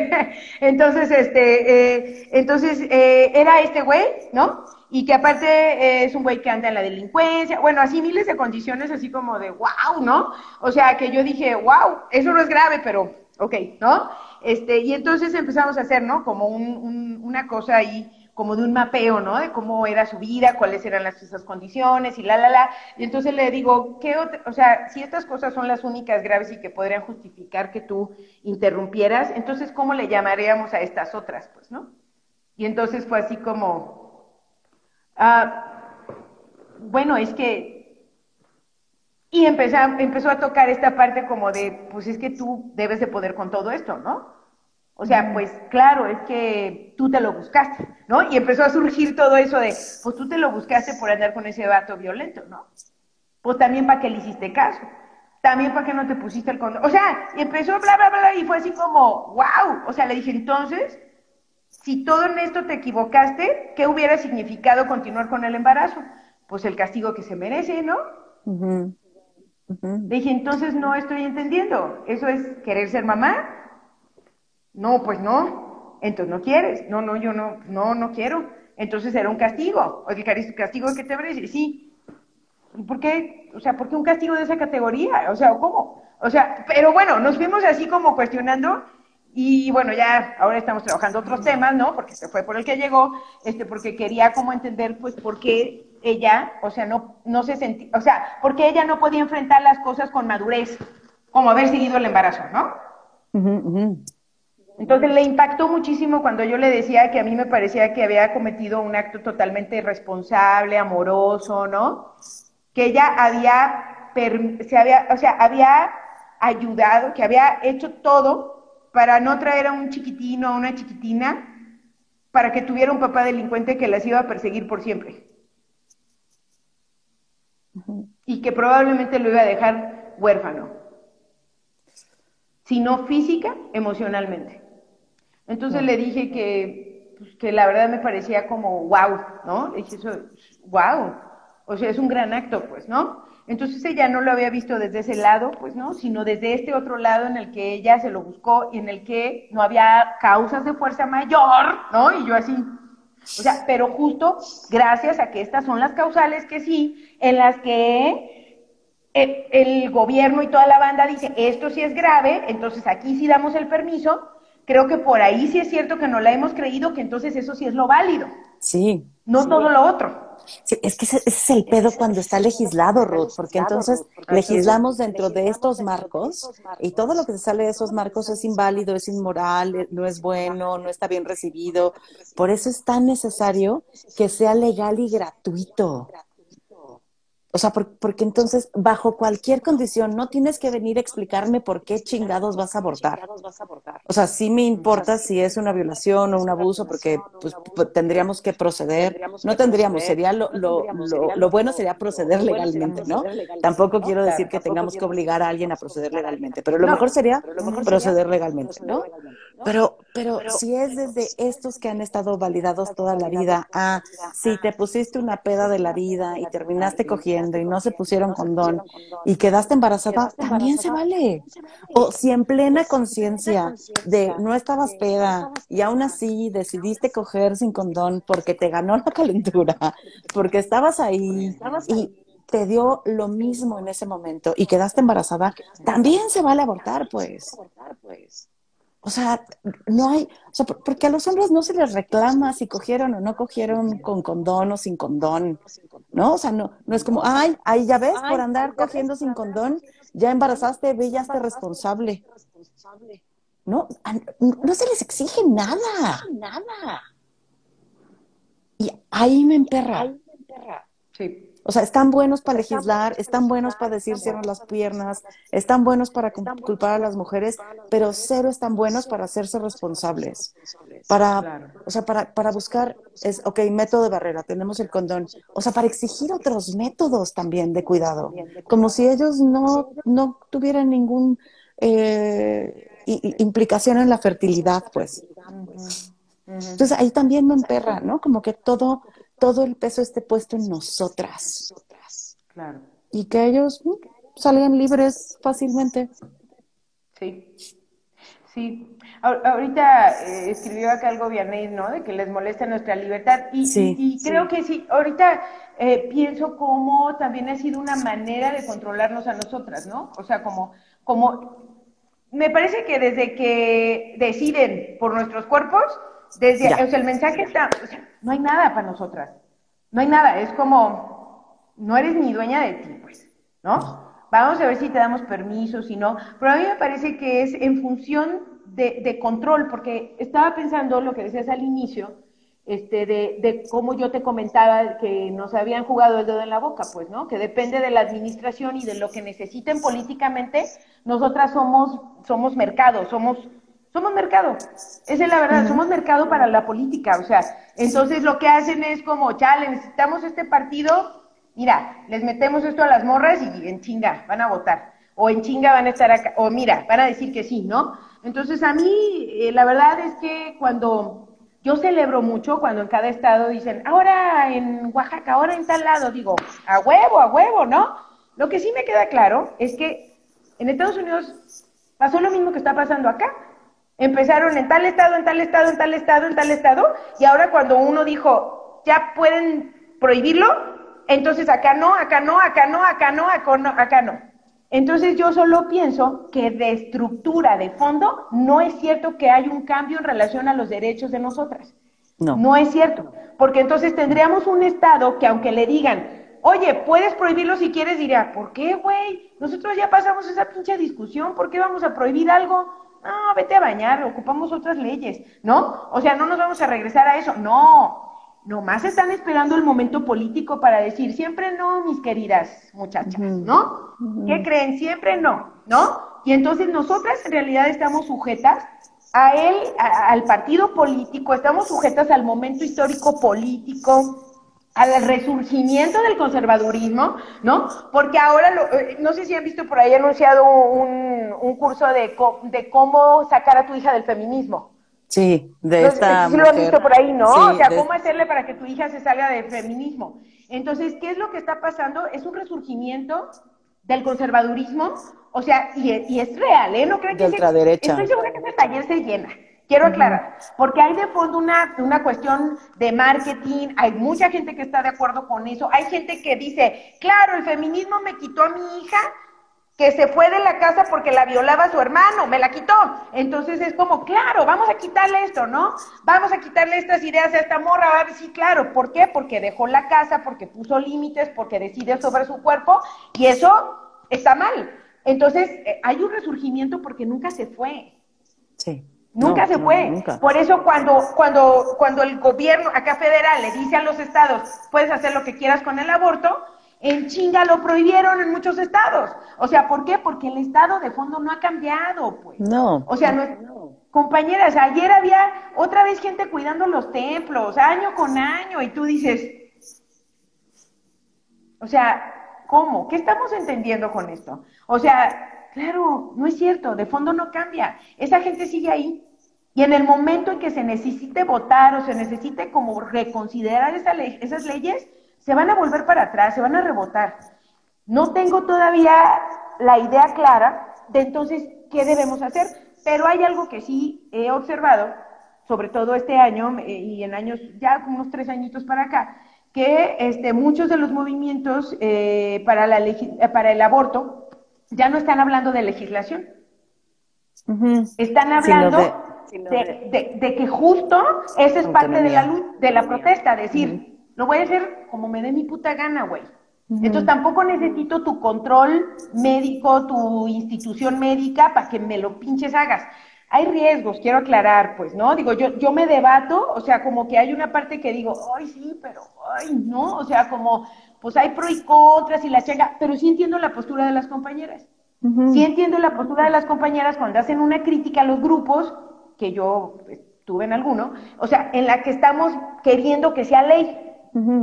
(laughs) entonces, este, eh, entonces, eh, era este güey, ¿no? Y que aparte eh, es un güey que anda en la delincuencia, bueno, así miles de condiciones así como de wow, ¿no? O sea, que yo dije, wow, eso no es grave, pero ok, ¿no? Este, y entonces empezamos a hacer, ¿no? Como un, una cosa ahí, como de un mapeo, ¿no? De cómo era su vida, cuáles eran las, esas condiciones y la, la, la. Y entonces le digo, ¿qué otra? O sea, si estas cosas son las únicas graves y que podrían justificar que tú interrumpieras, entonces, ¿cómo le llamaríamos a estas otras, pues, ¿no? Y entonces fue así como, Ah, bueno, es que... Y empezó, empezó a tocar esta parte como de, pues es que tú debes de poder con todo esto, ¿no? O sea, pues claro, es que tú te lo buscaste, ¿no? Y empezó a surgir todo eso de, pues tú te lo buscaste por andar con ese vato violento, ¿no? Pues también para que le hiciste caso, también para que no te pusiste el condón. O sea, y empezó bla, bla, bla, y fue así como, wow. O sea, le dije, entonces, si todo en esto te equivocaste, ¿qué hubiera significado continuar con el embarazo? Pues el castigo que se merece, ¿no? Le dije, entonces no estoy entendiendo. ¿Eso es querer ser mamá? No, pues no. Entonces no quieres. No, no, yo no, no, no quiero. Entonces era un castigo. El castigo que te merece. Sí. ¿Y por qué? O sea, ¿por qué un castigo de esa categoría? O sea, ¿cómo? O sea, pero bueno, nos fuimos así como cuestionando y bueno, ya ahora estamos trabajando otros temas, ¿no? Porque se fue por el que llegó, este, porque quería como entender, pues, por qué ella, o sea, no, no se sentía, o sea, porque ella no podía enfrentar las cosas con madurez, como haber seguido el embarazo, ¿no? Entonces le impactó muchísimo cuando yo le decía que a mí me parecía que había cometido un acto totalmente irresponsable, amoroso, ¿no? Que ella había, se había, o sea, había ayudado, que había hecho todo para no traer a un chiquitino, a una chiquitina, para que tuviera un papá delincuente que las iba a perseguir por siempre. Y que probablemente lo iba a dejar huérfano. Si no física, emocionalmente. Entonces le dije que, pues, que la verdad me parecía como wow, ¿no? Le dije eso, wow. O sea, es un gran acto, pues, ¿no? Entonces ella no lo había visto desde ese lado, pues, ¿no? Sino desde este otro lado en el que ella se lo buscó y en el que no había causas de fuerza mayor, ¿no? Y yo así, o sea, pero justo gracias a que estas son las causales que sí, en las que el, el, gobierno y toda la banda dice, esto sí es grave, entonces aquí sí damos el permiso, creo que por ahí sí es cierto que no la hemos creído, que entonces eso sí es lo válido. Sí. No todo lo otro. Sí, es que ese, es el pedo cuando está legislado, Ruth, porque entonces legislamos dentro de estos marcos y todo lo que se sale de esos marcos es inválido, es inmoral, eh, no es bueno, no está bien recibido. Por eso es tan necesario que sea legal y gratuito. O sea, porque entonces, bajo cualquier condición, no tienes que venir a explicarme por qué chingados vas a abortar. O sea, sí me importa si es una violación o un abuso, porque pues, tendríamos que proceder. No tendríamos, sería lo, lo, lo, bueno sería proceder legalmente, ¿no? Tampoco quiero decir que tengamos que obligar a alguien a proceder legalmente, pero lo mejor sería proceder legalmente, ¿no? Pero, pero si es desde estos que han estado validados toda la vida, ah, si te pusiste una peda de la vida y terminaste cogiendo y no se pusieron condón y quedaste embarazada, también se vale. O si en plena conciencia de no estabas peda y aún así decidiste coger sin condón porque te ganó la calentura, (laughs) porque estabas ahí y te dio lo mismo en ese momento y quedaste embarazada, también se vale abortar, pues. O sea, no hay, o sea, porque a los hombres no se les reclama si cogieron o no cogieron con condón o sin condón, ¿no? O sea, no, no es como, ay, ahí ya ves, por andar cogiendo sin condón, ya embarazaste, ve, ya esté responsable. No, no se les exige nada. Nada. Y ahí me emperra. Sí. O sea, están buenos para legislar, están buenos para decir cierran las piernas, están buenos para culpar a las mujeres, pero cero están buenos para hacerse responsables. Para, o sea, para, para buscar, es, ok, método de barrera, tenemos el condón. O sea, para exigir otros métodos también de cuidado, como si ellos no, no tuvieran ningún eh, implicación en la fertilidad, pues. Entonces ahí también me emperra, ¿no? Como que todo todo el peso esté puesto en nosotras. Claro. Y que ellos uh, salgan libres fácilmente. Sí. Sí. Ahorita eh, escribió acá el gobierno, ¿no? De que les molesta nuestra libertad. Y, y, creo que sí. Ahorita eh, pienso cómo también ha sido una manera de controlarnos a nosotras, ¿no? O sea, como, como me parece que desde que deciden por nuestros cuerpos, desde, o sea, el mensaje está, o sea, no hay nada para nosotras, no hay nada, es como, no eres ni dueña de ti, pues, ¿no? Vamos a ver si te damos permiso, si no, pero a mí me parece que es en función de, de control, porque estaba pensando lo que decías al inicio, este, de, de, cómo yo te comentaba que nos habían jugado el dedo en la boca, pues, ¿no? Que depende de la administración y de lo que necesiten políticamente, nosotras somos, somos mercado, somos Somos mercado. Esa es la verdad, somos mercado para la política. O sea, entonces lo que hacen es como, chale, necesitamos este partido, mira, les metemos esto a las morras y en chinga van a votar. O en chinga van a estar acá, o mira, van a decir que sí, ¿no? Entonces a mí, eh, la verdad es que cuando yo celebro mucho, cuando en cada estado dicen, ahora en Oaxaca, ahora en tal lado, digo, a huevo, a huevo, ¿no? Lo que sí me queda claro es que en Estados Unidos pasó lo mismo que está pasando acá. Empezaron en tal estado, en tal estado, en tal estado, en tal estado, y ahora cuando uno dijo, ya pueden prohibirlo, entonces acá no, acá no, acá no, acá no, acá no, acá no. Entonces yo solo pienso que de estructura, de fondo, no es cierto que hay un cambio en relación a los derechos de nosotras. No. No es cierto, porque entonces tendríamos un Estado que aunque le digan, oye, puedes prohibirlo si quieres, diría, ¿por qué, güey? Nosotros ya pasamos esa pinche discusión, ¿por qué vamos a prohibir algo? No, vete a bañar, ocupamos otras leyes, ¿no? O sea, no nos vamos a regresar a eso. No, nomás están esperando el momento político para decir, siempre no, mis queridas muchachas, ¿no? ¿Qué creen? Siempre no, ¿no? Y entonces nosotras en realidad estamos sujetas a él, al partido político, estamos sujetas al momento histórico político, al resurgimiento del conservadurismo, ¿no? Porque ahora, eh, no sé si han visto por ahí anunciado un, un curso de, de, cómo sacar a tu hija del feminismo. Sí, de esta. Sí, lo han visto por ahí, ¿no? o sea, cómo hacerle para que tu hija se salga del feminismo. Entonces, ¿qué es lo que está pasando? Es un resurgimiento del conservadurismo, o sea, y, y es real, ¿eh? No creo que. De ultraderecha. Estoy segura que ese taller se llena. Quiero aclarar, porque hay de fondo una, una cuestión de marketing, hay mucha gente que está de acuerdo con eso, hay gente que dice, claro, el feminismo me quitó a mi hija que se fue de la casa porque la violaba su hermano, me la quitó. Entonces es como, claro, vamos a quitarle esto, ¿no? Vamos a quitarle estas ideas a esta morra, a ver si, claro, ¿por qué? Porque dejó la casa, porque puso límites, porque decide sobre su cuerpo, y eso está mal. Entonces, eh, hay un resurgimiento porque nunca se fue. Sí. Nunca se fue. Por eso cuando, cuando, cuando el gobierno acá federal le dice a los estados, puedes hacer lo que quieras con el aborto, en chinga lo prohibieron en muchos estados. O sea, ¿por qué? Porque el estado de fondo no ha cambiado, pues. No. O sea, no, compañeras, ayer había otra vez gente cuidando los templos, año con año, y tú dices, o sea, ¿cómo? ¿Qué estamos entendiendo con esto? O sea, Claro, no es cierto, de fondo no cambia. Esa gente sigue ahí. Y en el momento en que se necesite votar o se necesite como reconsiderar esa ley, esas leyes, se van a volver para atrás, se van a rebotar. No tengo todavía la idea clara de entonces qué debemos hacer, pero hay algo que sí he observado, sobre todo este año eh, y en años ya unos tres añitos para acá, que este, muchos de los movimientos eh, para, la para el aborto ya no están hablando de legislación. Están hablando de, que justo esa es parte de la luz, de la protesta, decir, lo voy a hacer como me dé mi puta gana, güey. Entonces tampoco necesito tu control médico, tu institución médica para que me lo pinches hagas. Hay riesgos, quiero aclarar, pues, ¿no? Digo, yo, yo me debato, o sea, como que hay una parte que digo, ay, sí, pero, ay, no, o sea, como, pues hay pro y contras y la chenga, pero sí entiendo la postura de las compañeras. Sí entiendo la postura de las compañeras cuando hacen una crítica a los grupos, que yo estuve en alguno, o sea, en la que estamos queriendo que sea ley.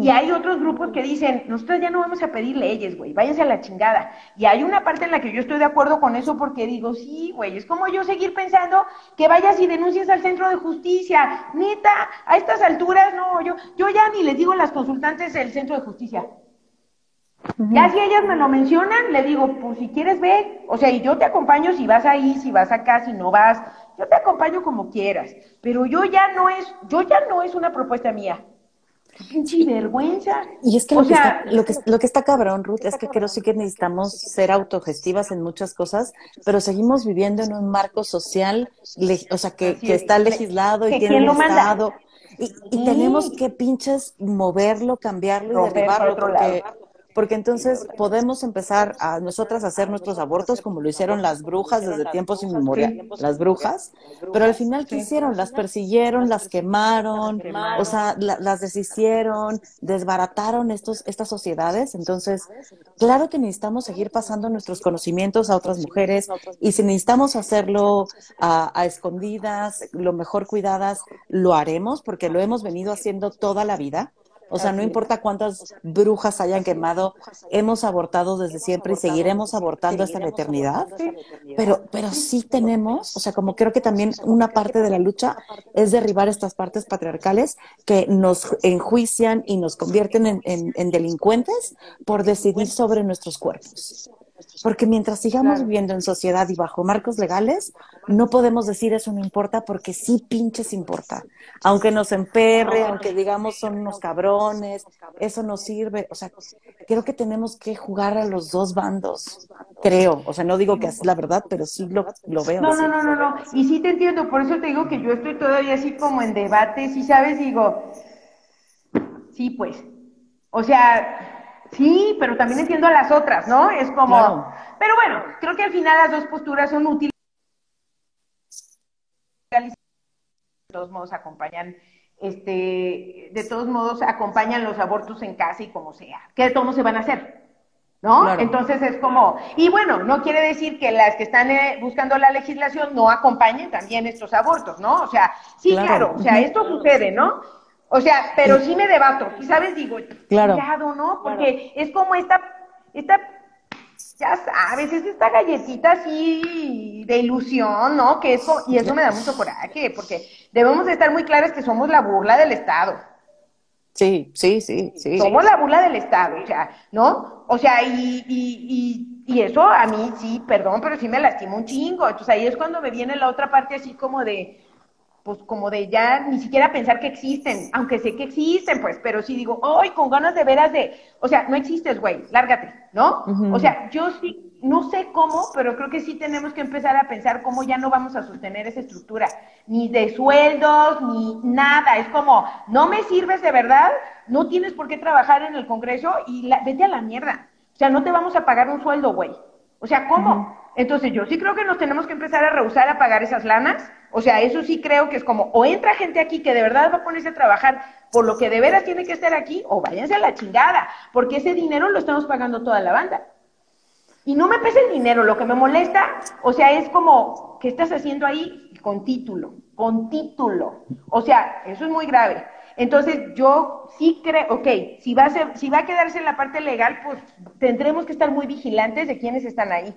Y hay otros grupos que dicen, nosotros ya no vamos a pedir leyes, güey, váyanse a la chingada. Y hay una parte en la que yo estoy de acuerdo con eso porque digo, sí, güey, es como yo seguir pensando que vayas y denuncies al centro de justicia. Neta, a estas alturas, no, yo, yo ya ni les digo a las consultantes del centro de justicia. Ya si ellas me lo mencionan, le digo, pues si quieres ve, o sea, y yo te acompaño si vas ahí, si vas acá, si no vas, yo te acompaño como quieras, pero yo ya no es, yo ya no es una propuesta mía. Qué vergüenza. Y es que, lo, que está, lo, que, lo que está cabrón, Ruth, es que creo sí que necesitamos ser autogestivas en muchas cosas, pero seguimos viviendo en un marco social, o sea, que, que está legislado y tiene un Estado. Y, y tenemos que pinches moverlo, cambiarlo y derribarlo, porque porque entonces podemos empezar a nosotras a hacer nuestros abortos como lo hicieron las brujas desde tiempos inmemoriales, las brujas, pero al final, ¿qué hicieron? Las persiguieron, las quemaron, o sea, las deshicieron, desbarataron estos, estas sociedades, entonces, claro que necesitamos seguir pasando nuestros conocimientos a otras mujeres y si necesitamos hacerlo a, a escondidas, lo mejor cuidadas, lo haremos porque lo hemos venido haciendo toda la vida o sea, no importa cuántas brujas hayan quemado, hemos abortado desde siempre y seguiremos abortando hasta la eternidad. Pero, pero sí tenemos, o sea, como creo que también una parte de la lucha es derribar estas partes patriarcales que nos enjuician y nos convierten en, en delincuentes por decidir sobre nuestros cuerpos. Porque mientras sigamos viviendo en sociedad y bajo marcos legales, no podemos decir eso no importa porque sí pinches importa. Aunque nos emperre, aunque digamos son unos cabrones, eso no sirve. O sea, creo que tenemos que jugar a los dos bandos, creo. O sea, no digo que es la verdad, pero sí lo, lo veo. No, no, no, no, no. Y sí te entiendo, por eso te digo que yo estoy todavía así como en debate, si sabes, digo, sí, pues. O sea, Sí, pero también entiendo a las otras, ¿no? Es como, pero bueno, creo que al final las dos posturas son útiles. De todos modos acompañan, este, de todos modos acompañan los abortos en casa y como sea, que de todos modos se van a hacer, ¿no? Entonces es como, y bueno, no quiere decir que las que están eh, buscando la legislación no acompañen también estos abortos, ¿no? O sea, sí, claro, o sea, esto sucede, ¿no? O sea, pero sí me debato. Y sabes, digo, claro, ¿no? Porque es como esta, esta, ya sabes, es esta galletita así de ilusión, ¿no? Que eso, y eso me da mucho coraje, porque debemos de estar muy claras que somos la burla del Estado. Sí, sí, sí, sí. Somos la burla del Estado, o sea, ¿no? O sea, y, y, y, y eso a mí sí, perdón, pero sí me lastima un chingo. Entonces ahí es cuando me viene la otra parte así como de, pues como de ya ni siquiera pensar que existen, aunque sé que existen, pues, pero sí digo, ¡ay, con ganas de veras de, o sea, no existes, güey, lárgate, ¿no? O sea, yo sí, no sé cómo, pero creo que sí tenemos que empezar a pensar cómo ya no vamos a sostener esa estructura, ni de sueldos, ni nada, es como, no me sirves de verdad, no tienes por qué trabajar en el Congreso y vete a la mierda, o sea, no te vamos a pagar un sueldo, güey, o sea, ¿cómo? Entonces yo sí creo que nos tenemos que empezar a rehusar a pagar esas lanas. O sea, eso sí creo que es como, o entra gente aquí que de verdad va a ponerse a trabajar por lo que de veras tiene que estar aquí, o váyanse a la chingada, porque ese dinero lo estamos pagando toda la banda. Y no me pesa el dinero, lo que me molesta, o sea, es como, ¿qué estás haciendo ahí? Con título, con título. O sea, eso es muy grave. Entonces, yo sí creo, ok, si va, a ser, si va a quedarse en la parte legal, pues tendremos que estar muy vigilantes de quiénes están ahí.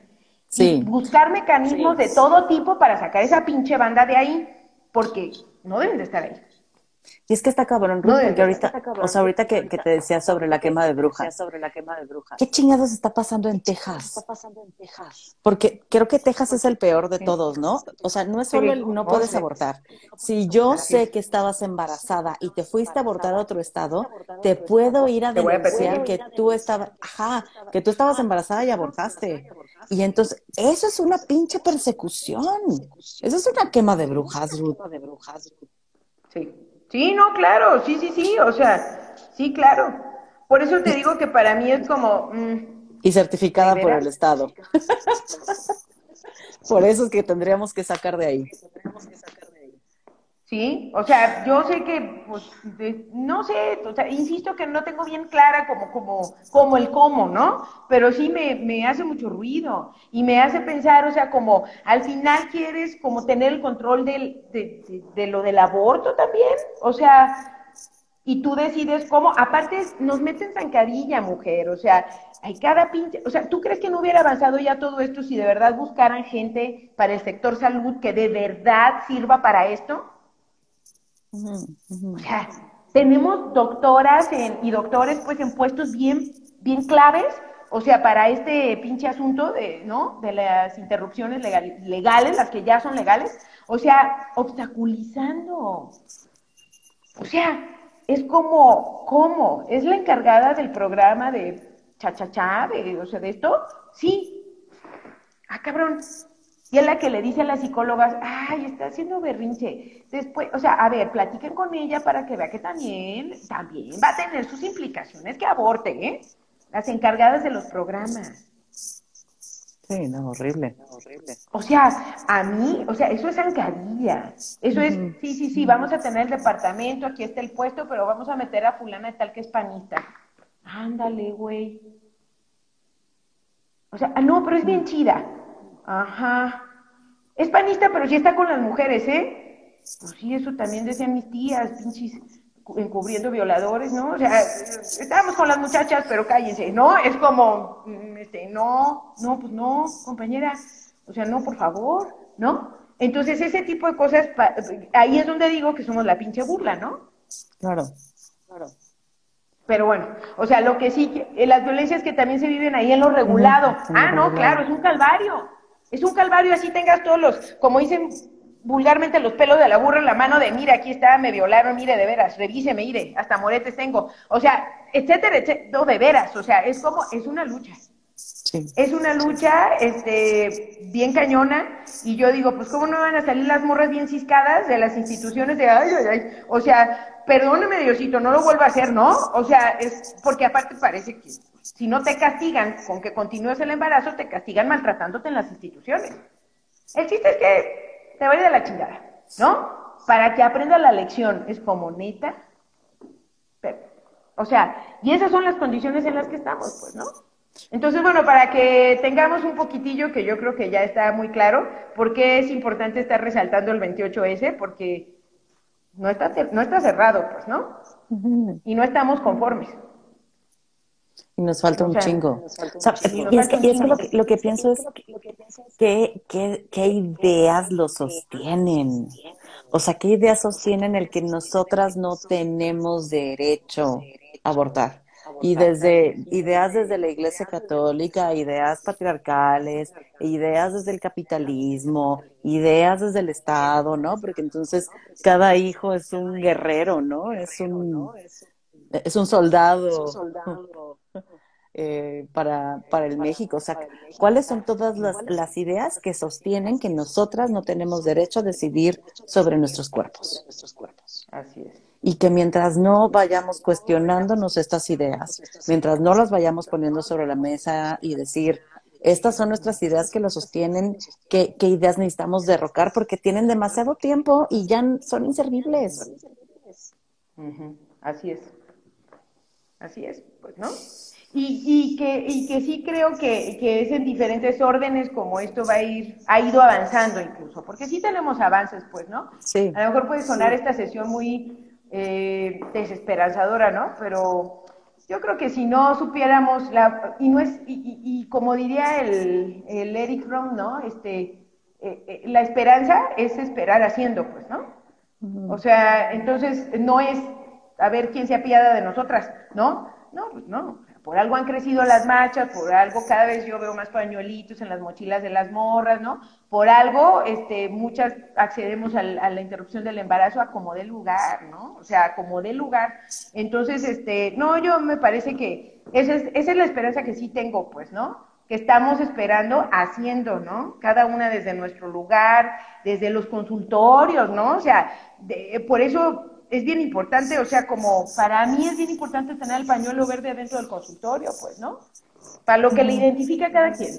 Sí. buscar mecanismos de todo tipo para sacar esa pinche banda de ahí, porque no deben de estar ahí. Y es que está cabrón, Ruth, porque ahorita, o sea, ahorita que, que, te decía sobre la quema de brujas. Sobre la quema de brujas. ¿Qué chingados está pasando en Texas? está pasando en Texas? Porque creo que Texas es el peor de todos, ¿no? O sea, no es solo el no puedes abortar. Si yo sé que estabas embarazada y te fuiste a abortar a otro estado, te puedo ir a denunciar que tú estabas, ajá, que tú estabas embarazada y abortaste. Y entonces, eso es una pinche persecución. Eso es una quema de brujas, Ruth. Sí. Sí, no, claro, sí, sí, sí, o sea, sí, claro. Por eso te digo que para mí es como... Mm, y certificada por el Estado. (laughs) por eso es que tendríamos que sacar de ahí. Sí, o sea, yo sé que, pues, no sé, o sea, insisto que no tengo bien clara como, como, como el cómo, ¿no? Pero sí me, me hace mucho ruido y me hace pensar, o sea, como al final quieres como tener el control del, de, de, lo del aborto también, o sea, y tú decides cómo, aparte nos meten zancadilla, mujer, o sea, hay cada pinche, o sea, ¿tú crees que no hubiera avanzado ya todo esto si de verdad buscaran gente para el sector salud que de verdad sirva para esto? O sea, tenemos doctoras y doctores pues en puestos bien, bien claves, o sea, para este pinche asunto de, ¿no? De las interrupciones legales, las que ya son legales, o sea, obstaculizando. O sea, es como, ¿cómo? ¿Es la encargada del programa de cha-cha-cha, de, o sea, de esto? Sí. Ah, cabrón. Y es la que le dice a las psicólogas, ay, está haciendo berrinche. Después, o sea, a ver, platiquen con ella para que vea que también, también va a tener sus implicaciones que aborte, ¿eh? las encargadas de los programas. Sí, no, horrible. O sea, a mí, o sea, eso es zancadilla. Eso es, sí, sí, sí, vamos a tener el departamento, aquí está el puesto, pero vamos a meter a fulana de tal que es panista. Ándale, güey. O sea, ah, no, pero es bien chida. Ajá. Es panista, pero sí está con las mujeres, ¿eh? Pues sí, eso también decían mis tías, pinches encubriendo violadores, ¿no? O sea, estábamos con las muchachas, pero cállense, ¿no? Es como, mm, este, no, no, pues no, compañera, o sea, no, por favor, ¿no? Entonces, ese tipo de cosas, ahí es donde digo que somos la pinche burla, ¿no? Claro, claro. Pero bueno, o sea, lo que sí, las violencias que también se viven ahí en lo regulado. ah, no, claro, es un calvario. Es un calvario, así tengas todos los, como dicen vulgarmente los pelos de la burra en la mano de, mira, aquí está, me violaron, mire, de veras, revíseme, mire, hasta moretes tengo. O sea, etcétera, etcétera, no, de veras, o sea, es como, es una lucha. Es una lucha, este, bien cañona, y yo digo, pues, ¿cómo no van a salir las morras bien ciscadas de las instituciones de, ay, ay, ay, o sea, perdóneme, Diosito, no lo vuelva a hacer, ¿no? O sea, es, porque aparte parece que si no te castigan con que continúes el embarazo, te castigan maltratándote en las instituciones. El chiste es que te vaya de la chingada, ¿no? Para que aprenda la lección. Es como neta. o sea, y esas son las condiciones en las que estamos, pues, ¿no? Entonces, bueno, para que tengamos un poquitillo, que yo creo que ya está muy claro, por qué es importante estar resaltando el 28S, porque no está, no está cerrado, pues, ¿no? Y no estamos conformes. Y nos falta un chingo. y es que, lo, que, pienso es ¿qué, qué, ideas lo sostienen. O sea, ¿qué ideas sostienen el que nosotras no tenemos derecho a abortar? Y desde ideas desde la Iglesia Católica, ideas patriarcales, ideas desde el capitalismo, ideas desde el Estado, ¿no? Porque entonces cada hijo es un guerrero, ¿no? Es un, es un soldado eh, para, para el México. O sea, ¿cuáles son todas las, las ideas que sostienen que nosotras no tenemos derecho a decidir sobre nuestros cuerpos? Así es. Y que mientras no vayamos cuestionándonos estas ideas, mientras no las vayamos poniendo sobre la mesa y decir, estas son nuestras ideas que lo sostienen, qué, qué ideas necesitamos derrocar porque tienen demasiado tiempo y ya son inservibles. Así es. Así es, pues, ¿no? Y, y, que, y que sí creo que, que, es en diferentes órdenes como esto va a ir, ha ido avanzando incluso, porque sí tenemos avances, pues, ¿no? Sí. A lo mejor puede sonar esta sesión muy eh, desesperanzadora, ¿no? Pero yo creo que si no supiéramos la, y no es, y, y, como diría el, el, Eric Fromm, ¿no? Este, eh, eh, la esperanza es esperar haciendo, pues, ¿no? O sea, entonces no es a ver quién se apiada de nosotras, ¿no? No, pues no, por algo han crecido las marchas, por algo cada vez yo veo más pañuelitos en las mochilas de las morras, ¿no? Por algo, este, muchas accedemos a la interrupción del embarazo a como de lugar, ¿no? O sea, a como de lugar. Entonces, este, no, yo me parece que esa es, esa es la esperanza que sí tengo, pues, ¿no? Que estamos esperando haciendo, ¿no? Cada una desde nuestro lugar, desde los consultorios, ¿no? O sea, de, por eso es bien importante, o sea, como para mí es bien importante tener el pañuelo verde dentro del consultorio, pues, ¿no? Para lo que le identifica a cada quien.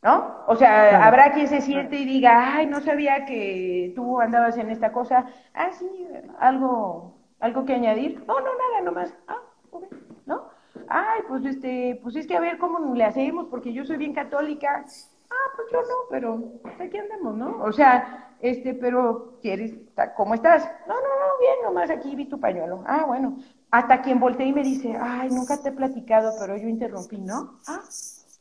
¿No? O sea, habrá quien se siente y diga, ay, no sabía que tú andabas en esta cosa. Ah, sí, algo, algo que añadir. No, no, nada, nomás. Ah, ¿no? Ay, pues este, pues es que a ver cómo le hacemos, porque yo soy bien católica. Ah, pues yo no, pero aquí andamos, ¿no? O sea, este, pero ¿quieres, cómo estás? No, no, no, bien, nomás aquí vi tu pañuelo. Ah, bueno. Hasta quien volteé y me dice, ay, nunca te he platicado, pero yo interrumpí, ¿no? Ah,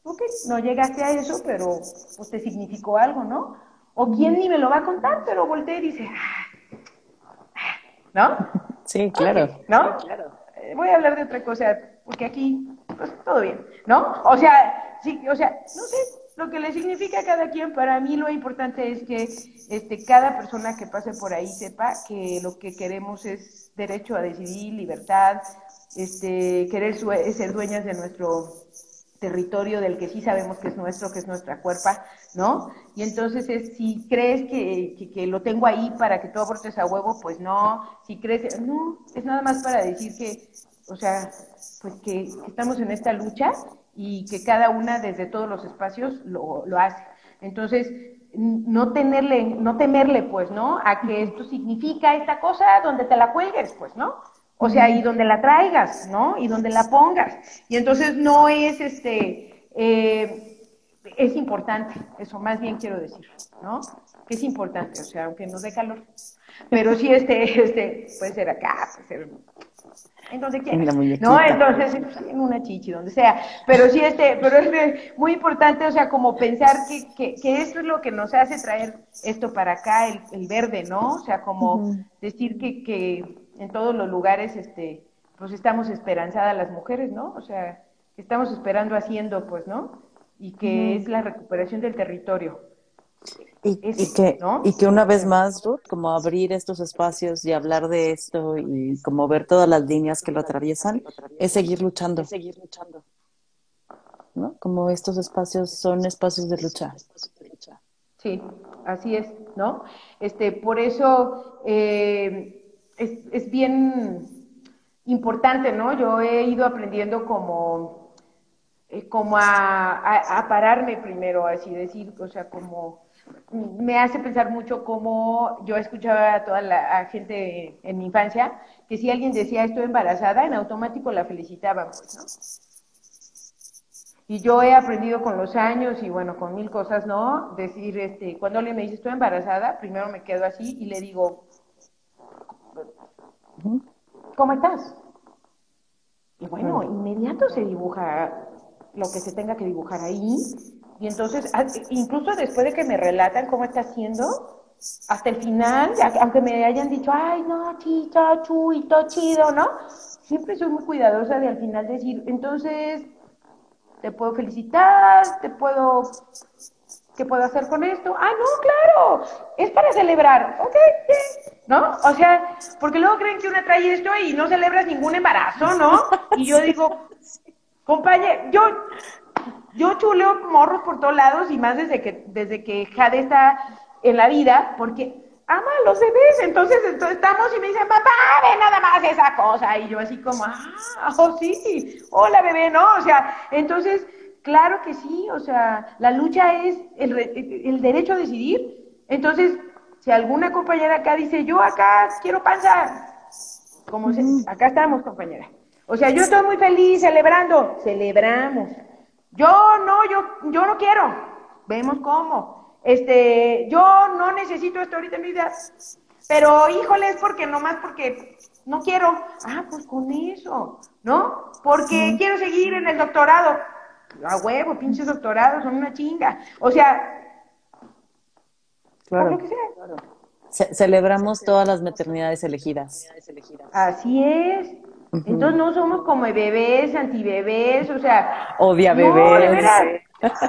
ok, no llegaste a eso, pero pues te significó algo, ¿no? O quién ni me lo va a contar, pero volteé y dice, ah, ¿no? Sí, claro. ¿No? Claro. Eh, voy a hablar de otra cosa, porque aquí, pues todo bien, ¿no? O sea, sí, o sea, no sé, lo que le significa a cada quien, para mí lo importante es que este, cada persona que pase por ahí sepa que lo que queremos es derecho a decidir, libertad, este, querer ser dueñas de nuestro territorio del que sí sabemos que es nuestro, que es nuestra cuerpa, ¿no? Y entonces es, si crees que, que, lo tengo ahí para que tú abortes a huevo, pues no, si crees, no, es nada más para decir que o sea, pues que, estamos en esta lucha y que cada una desde todos los espacios lo, lo hace. Entonces, no tenerle, no temerle, pues, ¿no? A que esto significa esta cosa donde te la cuelgues, pues, ¿no? O sea, y donde la traigas, ¿no? Y donde la pongas. Y entonces no es este, eh, es importante, eso más bien quiero decir, ¿no? Que es importante, o sea, aunque nos dé calor. Pero sí, este, este, puede ser acá, puede ser en donde quieras, ¿no? Entonces, en una chichi, donde sea. Pero sí, este, pero es muy importante, o sea, como pensar que, que, que esto es lo que nos hace traer esto para acá, el, el verde, ¿no? O sea, como decir que, que en todos los lugares, este, pues estamos esperanzadas las mujeres, ¿no? O sea, estamos esperando haciendo, pues, ¿no? Y que es la recuperación del territorio. Y, que, y que una vez más, Ruth, como abrir estos espacios y hablar de esto y como ver todas las líneas que lo atraviesan, es seguir luchando. Es seguir luchando. ¿No? Como estos espacios son espacios de lucha. Sí, así es, ¿no? Este, por eso eh, es, es bien importante, ¿no? Yo he ido aprendiendo como, eh, como a, a, pararme primero, así decir, o sea, como me hace pensar mucho cómo yo escuchaba a toda la gente en mi infancia que si alguien decía estoy embarazada, en automático la felicitaban, pues, ¿no? Y yo he aprendido con los años y bueno, con mil cosas, ¿no? Decir, este, cuando alguien me dice estoy embarazada, primero me quedo así y le digo, ¿cómo estás? Y bueno, inmediato se dibuja lo que se tenga que dibujar ahí y entonces, incluso después de que me relatan cómo está haciendo, hasta el final, aunque me hayan dicho, ay, no, chicha, chuy, todo chido, ¿no? Siempre soy muy cuidadosa de al final decir, entonces, te puedo felicitar, te puedo, ¿qué puedo hacer con esto? Ah, no, claro, es para celebrar, ok, ¿no? O sea, porque luego creen que una trae esto y no celebras ningún embarazo, ¿no? Y yo (laughs) digo, compañero, yo yo chuleo morros por todos lados y más desde que, desde que Jade está en la vida, porque ama a los bebés. Entonces, entonces estamos y me dicen, papá, ve nada más esa cosa. Y yo así como, ah, oh sí, hola bebé, ¿no? O sea, entonces, claro que sí, o sea, la lucha es el, el derecho a decidir. Entonces, si alguna compañera acá dice, yo acá quiero panza, como se, acá estamos, compañera. O sea, yo estoy muy feliz celebrando, celebramos. Yo no, yo, yo no quiero. Vemos cómo. Este, yo no necesito esto ahorita en mi vida. Pero híjole, es porque nomás porque no quiero. Ah, pues con eso, ¿no? Porque quiero seguir en el doctorado. A huevo, pinches doctorados son una chinga. O sea, claro. lo que sea. celebramos todas las maternidades elegidas. Así es. Entonces no somos como bebés, antibebés, o sea. Odia bebés.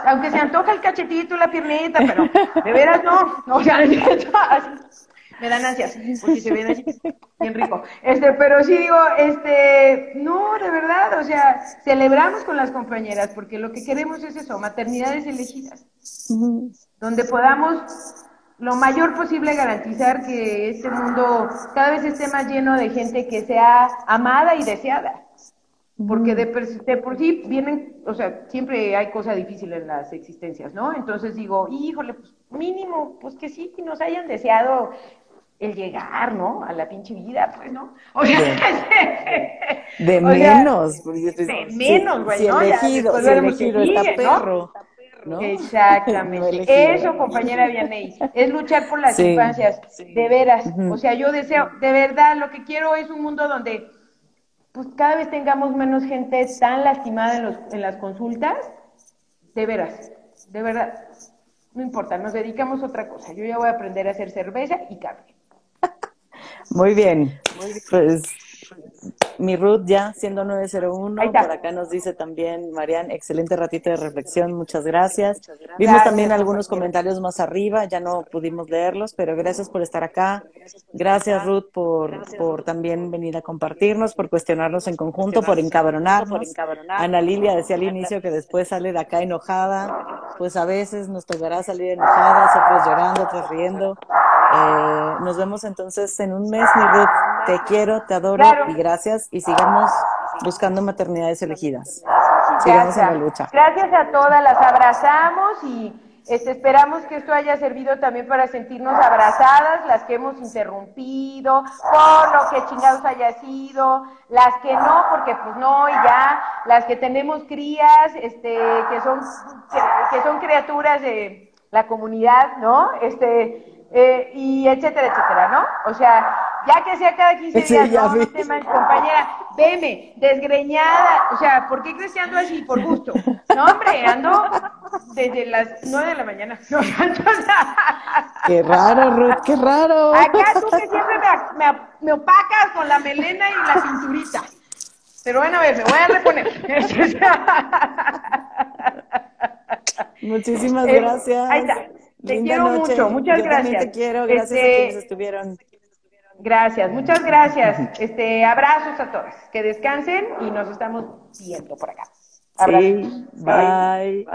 aunque se antoja el cachetito, la piernita, pero de veras no. (laughs) O sea, (laughs) me dan ansias, porque se ven así, bien rico. Este, pero sí digo, este, no, de verdad, o sea, celebramos con las compañeras, porque lo que queremos es eso, maternidades elegidas, donde podamos lo mayor posible garantizar que este mundo cada vez esté más lleno de gente que sea amada y deseada. Porque de, por sí vienen, o sea, siempre hay cosas difíciles en las existencias, ¿no? Entonces digo, híjole, pues mínimo, pues que sí, que nos hayan deseado el llegar, ¿no? A la pinche vida, pues, ¿no? O sea, de, (laughs) menos. de menos, güey, ¿no? elegido, si elegido está perro. Exactamente. (laughs) Eso, compañera Vianey, es luchar por las infancias, de veras. O sea, yo deseo, de verdad, lo que quiero es un mundo donde pues cada vez tengamos menos gente tan lastimada en, los, en las consultas, de veras, de verdad. No importa, nos dedicamos a otra cosa. Yo ya voy a aprender a hacer cerveza y carne. (laughs) Muy bien. Pues mi Ruth ya siendo 901, por acá nos dice también Marian, excelente ratito de reflexión, muchas gracias. Vimos también algunos comentarios más arriba, ya no pudimos leerlos, pero gracias por estar acá. Gracias Ruth por, por también venir a compartirnos, por cuestionarnos en conjunto, por encabronarnos. Ana Lilia decía al inicio que después sale de acá enojada, pues a veces nos tocará salir enojada, otros llorando, otros riendo. Eh, nos vemos entonces en un mes, mi Ruth. Te quiero, te adoro y gracias. Y sigamos buscando maternidades elegidas. Sigamos en la lucha. Gracias a todas, las abrazamos y este, esperamos que esto haya servido también para sentirnos abrazadas, las que hemos interrumpido, por lo que chingados haya sido, las que no, porque pues no, y ya, las que tenemos crías, este, que son, que, son criaturas de la comunidad, ¿no? Este, eh, y etcétera, etcétera, ¿no? O sea, ya que sea cada 15 días, no, no temas, compañera, veme, desgreñada, o sea, ¿por qué crees que ando así? Por gusto. No, hombre, ando desde las 9 de la mañana. (laughs) qué raro, Ruth, qué raro. Acá tú que siempre me, me, me opacas con la melena y la cinturita. Pero bueno, a ver, me voy a reponer. (laughs) Muchísimas gracias. Ahí está. Te quiero mucho, muchas Yo gracias. Te quiero, gracias a Este, quienes estuvieron. Gracias, muchas gracias. (laughs) Este, abrazos a todos. Que descansen y nos estamos viendo por acá. Abrazos. Sí, bye.